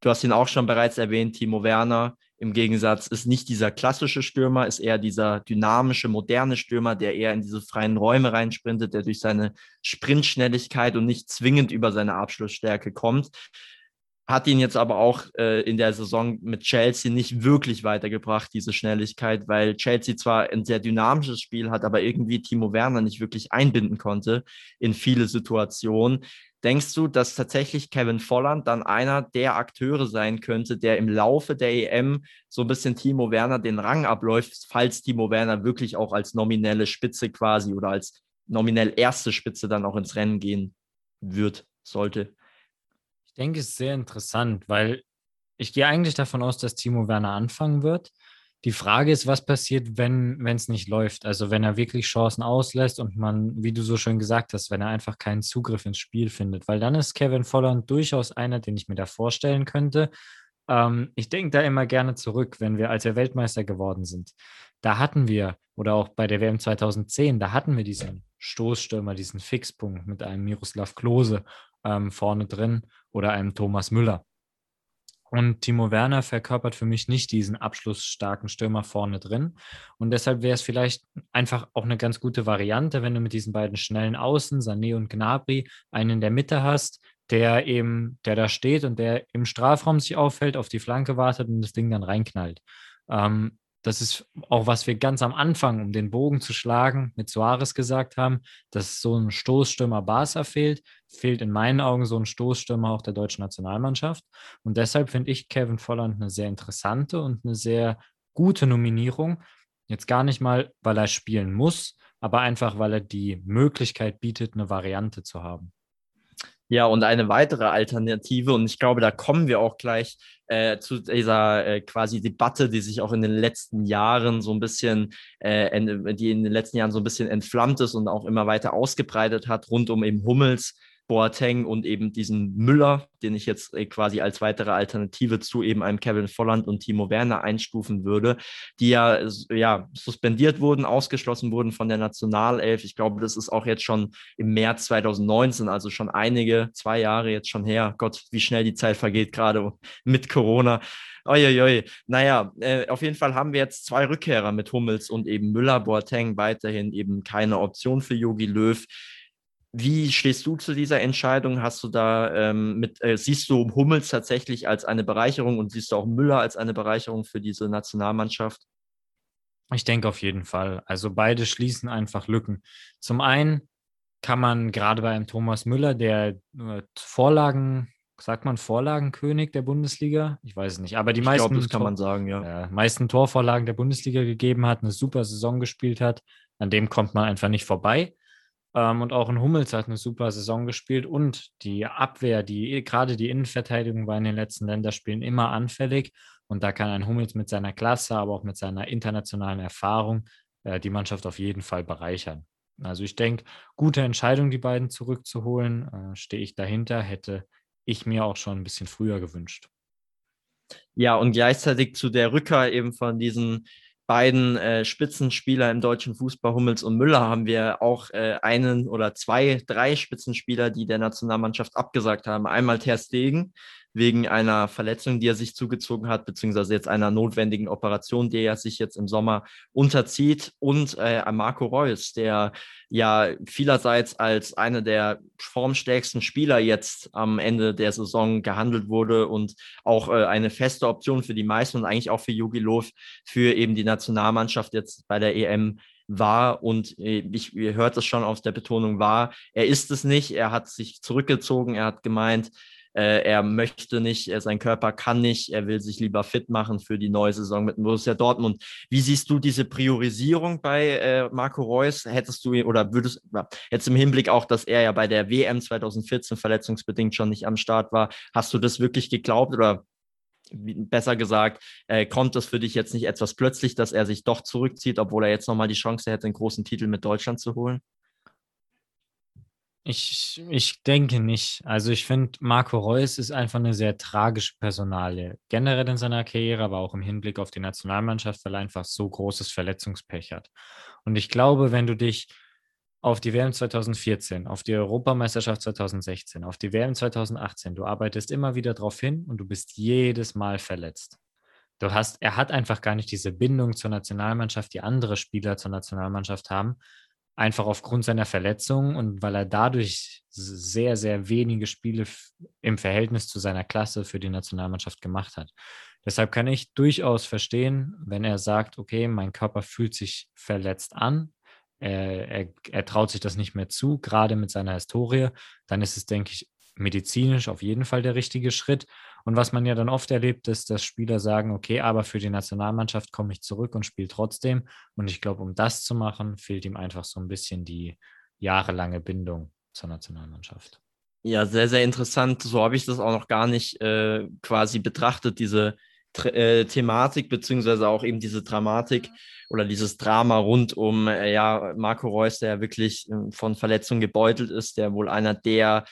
Du hast ihn auch schon bereits erwähnt, Timo Werner. Im Gegensatz ist nicht dieser klassische Stürmer, ist eher dieser dynamische, moderne Stürmer, der eher in diese freien Räume reinsprintet, der durch seine Sprintschnelligkeit und nicht zwingend über seine Abschlussstärke kommt hat ihn jetzt aber auch äh, in der Saison mit Chelsea nicht wirklich weitergebracht, diese Schnelligkeit, weil Chelsea zwar ein sehr dynamisches Spiel hat, aber irgendwie Timo Werner nicht wirklich einbinden konnte in viele Situationen. Denkst du, dass tatsächlich Kevin Volland dann einer der Akteure sein könnte, der im Laufe der EM so ein bisschen Timo Werner den Rang abläuft, falls Timo Werner wirklich auch als nominelle Spitze quasi oder als nominell erste Spitze dann auch ins Rennen gehen wird, sollte? Ich denke, es ist sehr interessant, weil ich gehe eigentlich davon aus, dass Timo Werner anfangen wird. Die Frage ist, was passiert, wenn es nicht läuft? Also wenn er wirklich Chancen auslässt und man, wie du so schön gesagt hast, wenn er einfach keinen Zugriff ins Spiel findet, weil dann ist Kevin Volland durchaus einer, den ich mir da vorstellen könnte. Ähm, ich denke da immer gerne zurück, wenn wir, als wir Weltmeister geworden sind, da hatten wir, oder auch bei der WM 2010, da hatten wir diesen Stoßstürmer, diesen Fixpunkt mit einem Miroslav Klose ähm, vorne drin oder einem Thomas Müller. Und Timo Werner verkörpert für mich nicht diesen abschlussstarken Stürmer vorne drin. Und deshalb wäre es vielleicht einfach auch eine ganz gute Variante, wenn du mit diesen beiden schnellen Außen, Sané und Gnabry, einen in der Mitte hast, der eben, der da steht und der im Strafraum sich auffällt, auf die Flanke wartet und das Ding dann reinknallt. Ähm, das ist auch, was wir ganz am Anfang, um den Bogen zu schlagen, mit Suarez gesagt haben, dass so ein Stoßstürmer Barca fehlt, fehlt in meinen Augen so ein Stoßstürmer auch der deutschen Nationalmannschaft. Und deshalb finde ich Kevin Volland eine sehr interessante und eine sehr gute Nominierung. Jetzt gar nicht mal, weil er spielen muss, aber einfach, weil er die Möglichkeit bietet, eine Variante zu haben. Ja, und eine weitere Alternative, und ich glaube, da kommen wir auch gleich äh, zu dieser äh, quasi Debatte, die sich auch in den letzten Jahren so ein bisschen, äh, die in den letzten Jahren so ein bisschen entflammt ist und auch immer weiter ausgebreitet hat, rund um eben Hummels Boateng und eben diesen Müller, den ich jetzt äh, quasi als weitere Alternative zu eben einem Kevin Volland und Timo Werner einstufen würde, die ja, ja suspendiert wurden, ausgeschlossen wurden von der Nationalelf. Ich glaube, das ist auch jetzt schon im März 2019, also schon einige, zwei Jahre jetzt schon her. Gott, wie schnell die Zeit vergeht, gerade mit Corona. Uiuiui. Naja, äh, auf jeden Fall haben wir jetzt zwei Rückkehrer mit Hummels und eben Müller, Boateng weiterhin eben keine Option für Yogi Löw. Wie stehst du zu dieser Entscheidung? Hast du da ähm, mit, äh, siehst du Hummels tatsächlich als eine Bereicherung und siehst du auch Müller als eine Bereicherung für diese Nationalmannschaft? Ich denke auf jeden Fall. Also beide schließen einfach Lücken. Zum einen kann man gerade bei einem Thomas Müller, der äh, Vorlagen, sagt man Vorlagenkönig der Bundesliga? Ich weiß es nicht, aber die ich meisten, glaub, kann man sagen, ja. Äh, meisten Torvorlagen der Bundesliga gegeben hat, eine super Saison gespielt hat, an dem kommt man einfach nicht vorbei. Ähm, und auch ein Hummels hat eine super Saison gespielt und die Abwehr, die gerade die Innenverteidigung war in den letzten Länderspielen immer anfällig. Und da kann ein Hummels mit seiner Klasse, aber auch mit seiner internationalen Erfahrung äh, die Mannschaft auf jeden Fall bereichern. Also ich denke, gute Entscheidung, die beiden zurückzuholen, äh, stehe ich dahinter, hätte ich mir auch schon ein bisschen früher gewünscht. Ja, und gleichzeitig zu der Rückkehr eben von diesen beiden äh, Spitzenspieler im deutschen Fußball, Hummels und Müller, haben wir auch äh, einen oder zwei, drei Spitzenspieler, die der Nationalmannschaft abgesagt haben. Einmal Ter Stegen, wegen einer Verletzung, die er sich zugezogen hat, beziehungsweise jetzt einer notwendigen Operation, die er sich jetzt im Sommer unterzieht. Und äh, Marco Reus, der ja vielerseits als einer der formstärksten Spieler jetzt am Ende der Saison gehandelt wurde und auch äh, eine feste Option für die meisten und eigentlich auch für Jogi Löw für eben die Nationalmannschaft jetzt bei der EM war. Und äh, ich, ihr hört es schon aus der Betonung war, er ist es nicht, er hat sich zurückgezogen, er hat gemeint, äh, er möchte nicht, er, sein Körper kann nicht, er will sich lieber fit machen für die neue Saison mit Borussia Dortmund. Wie siehst du diese Priorisierung bei äh, Marco Reus? Hättest du oder würdest jetzt im Hinblick auch, dass er ja bei der WM 2014 verletzungsbedingt schon nicht am Start war, hast du das wirklich geglaubt oder besser gesagt, äh, kommt es für dich jetzt nicht etwas plötzlich, dass er sich doch zurückzieht, obwohl er jetzt nochmal die Chance hätte, einen großen Titel mit Deutschland zu holen? Ich, ich denke nicht. Also ich finde, Marco Reus ist einfach eine sehr tragische Personalie. Generell in seiner Karriere, aber auch im Hinblick auf die Nationalmannschaft, weil er einfach so großes Verletzungspech hat. Und ich glaube, wenn du dich auf die WM 2014, auf die Europameisterschaft 2016, auf die WM 2018, du arbeitest immer wieder darauf hin und du bist jedes Mal verletzt. Du hast, er hat einfach gar nicht diese Bindung zur Nationalmannschaft, die andere Spieler zur Nationalmannschaft haben einfach aufgrund seiner Verletzung und weil er dadurch sehr, sehr wenige Spiele im Verhältnis zu seiner Klasse für die Nationalmannschaft gemacht hat. Deshalb kann ich durchaus verstehen, wenn er sagt, okay, mein Körper fühlt sich verletzt an, er, er, er traut sich das nicht mehr zu, gerade mit seiner Historie, dann ist es, denke ich, medizinisch auf jeden Fall der richtige Schritt. Und was man ja dann oft erlebt, ist, dass Spieler sagen, okay, aber für die Nationalmannschaft komme ich zurück und spiele trotzdem. Und ich glaube, um das zu machen, fehlt ihm einfach so ein bisschen die jahrelange Bindung zur Nationalmannschaft. Ja, sehr, sehr interessant. So habe ich das auch noch gar nicht äh, quasi betrachtet, diese äh, Thematik, beziehungsweise auch eben diese Dramatik oder dieses Drama rund um äh, ja, Marco Reus, der wirklich äh, von Verletzungen gebeutelt ist, der wohl einer der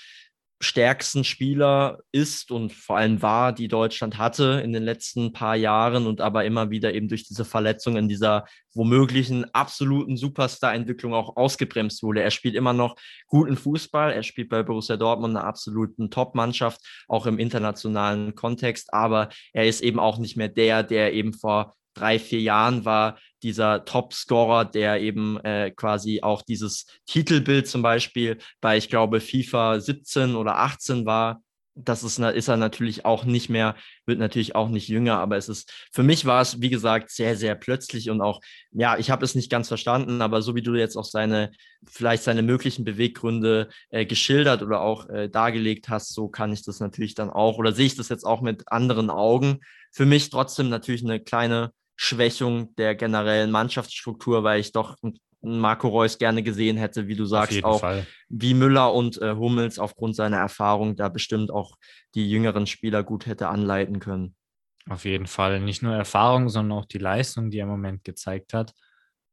stärksten Spieler ist und vor allem war, die Deutschland hatte in den letzten paar Jahren und aber immer wieder eben durch diese Verletzung in dieser womöglichen absoluten Superstar-Entwicklung auch ausgebremst wurde. Er spielt immer noch guten Fußball, er spielt bei Borussia Dortmund eine absoluten Top-Mannschaft, auch im internationalen Kontext, aber er ist eben auch nicht mehr der, der eben vor drei, vier Jahren war dieser Top-Scorer, der eben äh, quasi auch dieses Titelbild zum Beispiel bei, ich glaube, FIFA 17 oder 18 war. Das ist, ist er natürlich auch nicht mehr, wird natürlich auch nicht jünger, aber es ist, für mich war es, wie gesagt, sehr, sehr plötzlich und auch, ja, ich habe es nicht ganz verstanden, aber so wie du jetzt auch seine, vielleicht seine möglichen Beweggründe äh, geschildert oder auch äh, dargelegt hast, so kann ich das natürlich dann auch, oder sehe ich das jetzt auch mit anderen Augen. Für mich trotzdem natürlich eine kleine Schwächung der generellen Mannschaftsstruktur, weil ich doch Marco Reus gerne gesehen hätte, wie du sagst, auch Fall. wie Müller und äh, Hummels aufgrund seiner Erfahrung da bestimmt auch die jüngeren Spieler gut hätte anleiten können. Auf jeden Fall. Nicht nur Erfahrung, sondern auch die Leistung, die er im Moment gezeigt hat.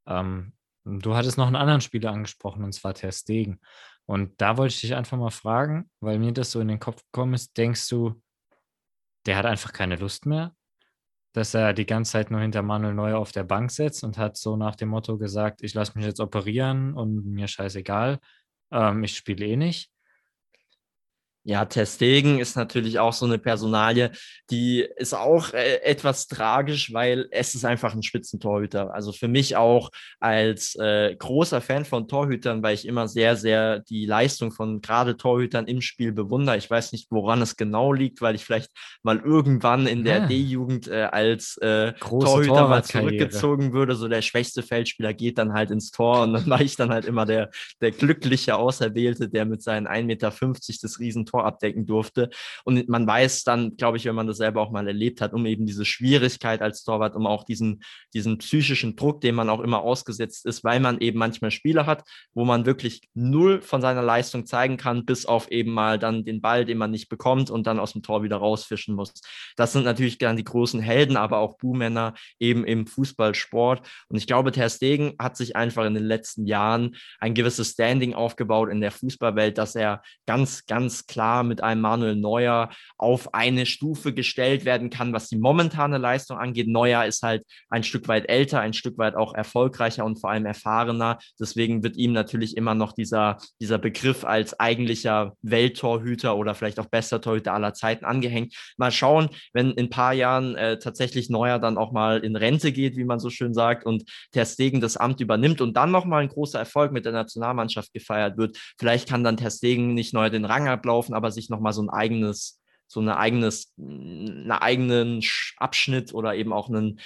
Ähm, du hattest noch einen anderen Spieler angesprochen, und zwar Ter Stegen. Und da wollte ich dich einfach mal fragen, weil mir das so in den Kopf gekommen ist, denkst du, der hat einfach keine Lust mehr? Dass er die ganze Zeit nur hinter Manuel Neuer auf der Bank sitzt und hat so nach dem Motto gesagt, ich lasse mich jetzt operieren und mir scheißegal, ähm, ich spiele eh nicht. Ja, Testegen ist natürlich auch so eine Personalie, die ist auch äh, etwas tragisch, weil es ist einfach ein Spitzentorhüter. Also für mich auch als äh, großer Fan von Torhütern, weil ich immer sehr, sehr die Leistung von gerade Torhütern im Spiel bewundere. Ich weiß nicht, woran es genau liegt, weil ich vielleicht mal irgendwann in der ja. D-Jugend äh, als äh, Torhüter mal zurückgezogen würde. So der schwächste Feldspieler geht dann halt ins Tor und dann war ich dann halt immer der, der glückliche Auserwählte, der mit seinen 1,50 Meter das Riesentor Tor abdecken durfte. Und man weiß dann, glaube ich, wenn man das selber auch mal erlebt hat, um eben diese Schwierigkeit als Torwart, um auch diesen, diesen psychischen Druck, den man auch immer ausgesetzt ist, weil man eben manchmal Spiele hat, wo man wirklich null von seiner Leistung zeigen kann, bis auf eben mal dann den Ball, den man nicht bekommt und dann aus dem Tor wieder rausfischen muss. Das sind natürlich dann die großen Helden, aber auch Buhmänner eben im Fußballsport. Und ich glaube, Ter Stegen hat sich einfach in den letzten Jahren ein gewisses Standing aufgebaut in der Fußballwelt, dass er ganz, ganz klar mit einem Manuel Neuer auf eine Stufe gestellt werden kann, was die momentane Leistung angeht. Neuer ist halt ein Stück weit älter, ein Stück weit auch erfolgreicher und vor allem erfahrener. Deswegen wird ihm natürlich immer noch dieser, dieser Begriff als eigentlicher Welttorhüter oder vielleicht auch bester Torhüter aller Zeiten angehängt. Mal schauen, wenn in ein paar Jahren äh, tatsächlich Neuer dann auch mal in Rente geht, wie man so schön sagt, und Ter Stegen das Amt übernimmt und dann nochmal ein großer Erfolg mit der Nationalmannschaft gefeiert wird. Vielleicht kann dann Ter Stegen nicht Neuer den Rang ablaufen, aber sich nochmal so ein eigenes so eine eigenes, einen eigenen Abschnitt oder eben auch einen,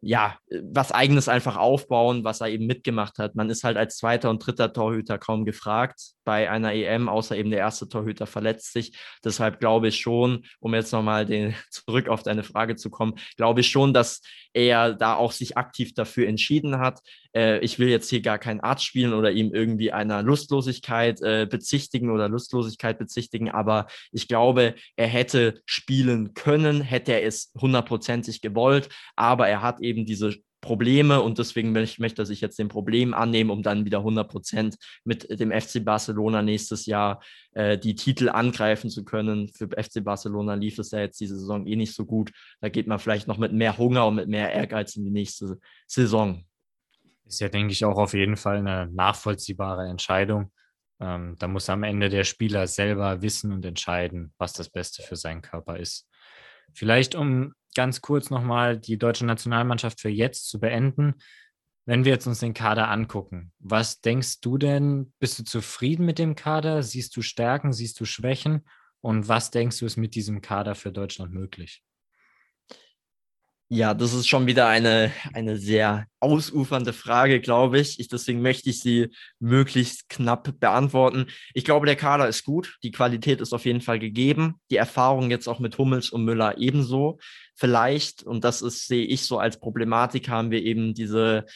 ja, was eigenes einfach aufbauen, was er eben mitgemacht hat. Man ist halt als zweiter und dritter Torhüter kaum gefragt bei einer EM, außer eben der erste Torhüter verletzt sich. Deshalb glaube ich schon, um jetzt nochmal zurück auf deine Frage zu kommen, glaube ich schon, dass er da auch sich aktiv dafür entschieden hat. Äh, ich will jetzt hier gar keinen Arzt spielen oder ihm irgendwie einer Lustlosigkeit äh, bezichtigen oder Lustlosigkeit bezichtigen, aber ich glaube, er hätte spielen können, hätte er es hundertprozentig gewollt, aber er hat eben diese Probleme und deswegen möchte, er sich jetzt dem Problem annehmen, um dann wieder 100 Prozent mit dem FC Barcelona nächstes Jahr äh, die Titel angreifen zu können. Für FC Barcelona lief es ja jetzt diese Saison eh nicht so gut. Da geht man vielleicht noch mit mehr Hunger und mit mehr Ehrgeiz in die nächste Saison. Ist ja, denke ich, auch auf jeden Fall eine nachvollziehbare Entscheidung. Ähm, da muss am Ende der Spieler selber wissen und entscheiden, was das Beste für seinen Körper ist. Vielleicht, um ganz kurz nochmal die deutsche Nationalmannschaft für jetzt zu beenden. Wenn wir jetzt uns den Kader angucken, was denkst du denn? Bist du zufrieden mit dem Kader? Siehst du Stärken? Siehst du Schwächen? Und was denkst du ist mit diesem Kader für Deutschland möglich? Ja, das ist schon wieder eine, eine sehr ausufernde Frage, glaube ich. ich. Deswegen möchte ich sie möglichst knapp beantworten. Ich glaube, der Kader ist gut. Die Qualität ist auf jeden Fall gegeben. Die Erfahrung jetzt auch mit Hummels und Müller ebenso vielleicht, und das ist, sehe ich so als Problematik, haben wir eben diese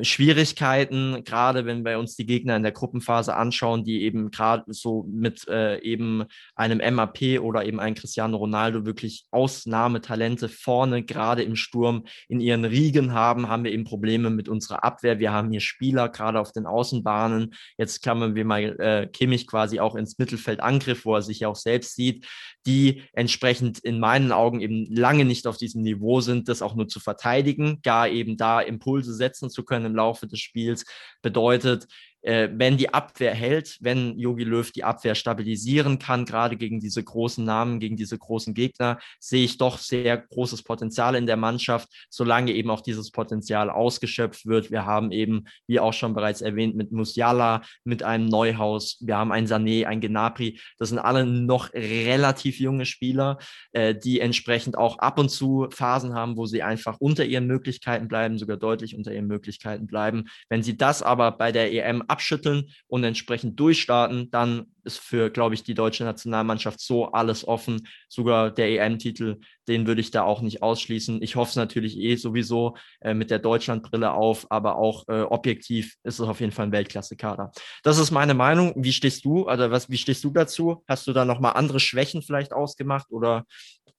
Schwierigkeiten, gerade wenn wir uns die Gegner in der Gruppenphase anschauen, die eben gerade so mit äh, eben einem MAP oder eben einem Cristiano Ronaldo wirklich Ausnahmetalente vorne, gerade im Sturm, in ihren Riegen haben, haben wir eben Probleme mit unserer Abwehr. Wir haben hier Spieler, gerade auf den Außenbahnen. Jetzt klammern wir mal äh, Kimmich quasi auch ins Mittelfeldangriff, wo er sich ja auch selbst sieht, die entsprechend in meinen Augen eben lange nicht auf diesem Niveau sind, das auch nur zu verteidigen, gar eben da Impulse setzen zu können im Laufe des Spiels, bedeutet, wenn die Abwehr hält, wenn Yogi Löw die Abwehr stabilisieren kann, gerade gegen diese großen Namen, gegen diese großen Gegner, sehe ich doch sehr großes Potenzial in der Mannschaft, solange eben auch dieses Potenzial ausgeschöpft wird. Wir haben eben, wie auch schon bereits erwähnt, mit Musiala, mit einem Neuhaus, wir haben ein Sané, ein Genapri. Das sind alle noch relativ junge Spieler, äh, die entsprechend auch ab und zu Phasen haben, wo sie einfach unter ihren Möglichkeiten bleiben, sogar deutlich unter ihren Möglichkeiten bleiben. Wenn sie das aber bei der EM abschütteln und entsprechend durchstarten, dann ist für, glaube ich, die deutsche Nationalmannschaft so alles offen. Sogar der EM-Titel, den würde ich da auch nicht ausschließen. Ich hoffe es natürlich eh sowieso äh, mit der Deutschlandbrille auf, aber auch äh, objektiv ist es auf jeden Fall ein Weltklasse-Kader. Das ist meine Meinung. Wie stehst du? Also was, wie stehst du dazu? Hast du da nochmal andere Schwächen vielleicht ausgemacht oder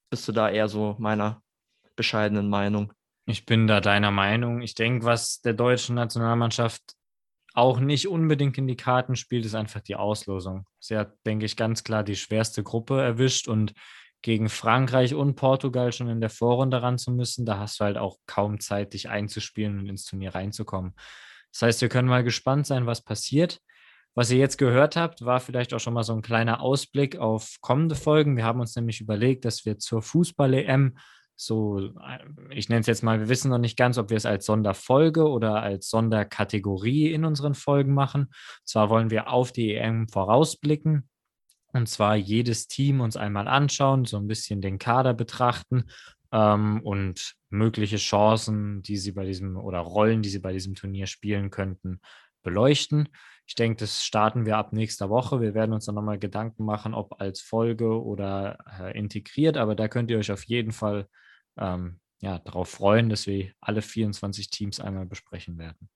bist du da eher so meiner bescheidenen Meinung? Ich bin da deiner Meinung. Ich denke, was der deutschen Nationalmannschaft auch nicht unbedingt in die Karten spielt, ist einfach die Auslosung. Sie hat, denke ich, ganz klar die schwerste Gruppe erwischt und gegen Frankreich und Portugal schon in der Vorrunde ran zu müssen, da hast du halt auch kaum Zeit, dich einzuspielen und ins Turnier reinzukommen. Das heißt, wir können mal gespannt sein, was passiert. Was ihr jetzt gehört habt, war vielleicht auch schon mal so ein kleiner Ausblick auf kommende Folgen. Wir haben uns nämlich überlegt, dass wir zur Fußball-EM so, äh, ich nenne es jetzt mal, wir wissen noch nicht ganz, ob wir es als Sonderfolge oder als Sonderkategorie in unseren Folgen machen. Und zwar wollen wir auf die EM vorausblicken und zwar jedes Team uns einmal anschauen, so ein bisschen den Kader betrachten ähm, und mögliche Chancen, die sie bei diesem oder Rollen, die sie bei diesem Turnier spielen könnten, beleuchten. Ich denke, das starten wir ab nächster Woche. Wir werden uns dann nochmal Gedanken machen, ob als Folge oder äh, integriert, aber da könnt ihr euch auf jeden Fall ähm, ja, darauf freuen, dass wir alle 24 Teams einmal besprechen werden.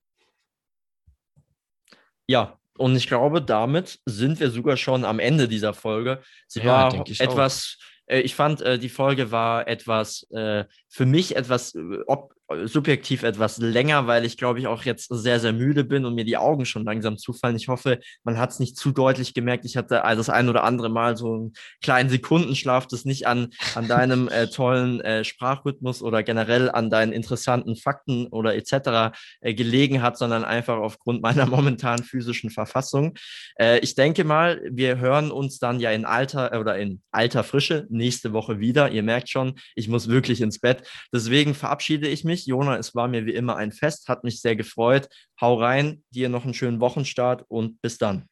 Ja, und ich glaube, damit sind wir sogar schon am Ende dieser Folge. Sie ja, war etwas, äh, ich fand, äh, die Folge war etwas, äh, für mich etwas ob, subjektiv etwas länger, weil ich glaube ich auch jetzt sehr, sehr müde bin und mir die Augen schon langsam zufallen. Ich hoffe, man hat es nicht zu deutlich gemerkt. Ich hatte also das ein oder andere Mal so einen kleinen Sekundenschlaf, das nicht an, an deinem äh, tollen äh, Sprachrhythmus oder generell an deinen interessanten Fakten oder etc. Äh, gelegen hat, sondern einfach aufgrund meiner momentanen physischen Verfassung. Äh, ich denke mal, wir hören uns dann ja in alter äh, oder in alter Frische nächste Woche wieder. Ihr merkt schon, ich muss wirklich ins Bett. Deswegen verabschiede ich mich mich. Jona, es war mir wie immer ein Fest, hat mich sehr gefreut. Hau rein, dir noch einen schönen Wochenstart und bis dann.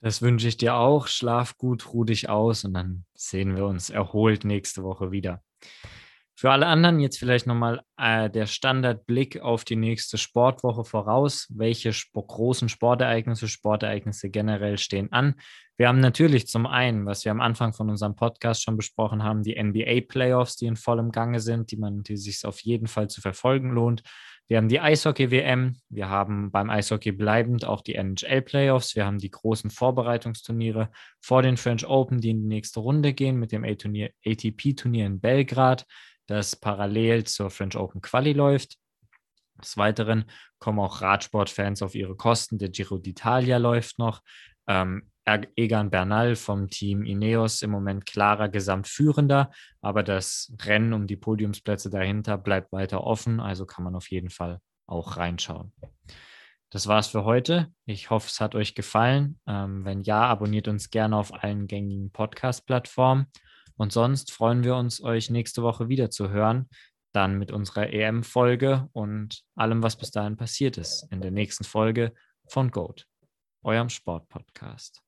Das wünsche ich dir auch. Schlaf gut, ruh dich aus und dann sehen wir uns erholt nächste Woche wieder. Für alle anderen jetzt vielleicht nochmal äh, der Standardblick auf die nächste Sportwoche voraus. Welche sp großen Sportereignisse, Sportereignisse generell stehen an? Wir haben natürlich zum einen, was wir am Anfang von unserem Podcast schon besprochen haben, die NBA-Playoffs, die in vollem Gange sind, die man, die sich auf jeden Fall zu verfolgen lohnt. Wir haben die Eishockey-WM, wir haben beim Eishockey bleibend auch die NHL-Playoffs, wir haben die großen Vorbereitungsturniere vor den French Open, die in die nächste Runde gehen mit dem ATP-Turnier in Belgrad das parallel zur French Open Quali läuft. Des Weiteren kommen auch Radsportfans auf ihre Kosten. Der Giro d'Italia läuft noch. Ähm, Egan Bernal vom Team Ineos im Moment klarer Gesamtführender, aber das Rennen um die Podiumsplätze dahinter bleibt weiter offen, also kann man auf jeden Fall auch reinschauen. Das war's für heute. Ich hoffe, es hat euch gefallen. Ähm, wenn ja, abonniert uns gerne auf allen gängigen Podcast-Plattformen. Und sonst freuen wir uns, euch nächste Woche wieder zu hören. Dann mit unserer EM-Folge und allem, was bis dahin passiert ist. In der nächsten Folge von Goat, eurem Sportpodcast.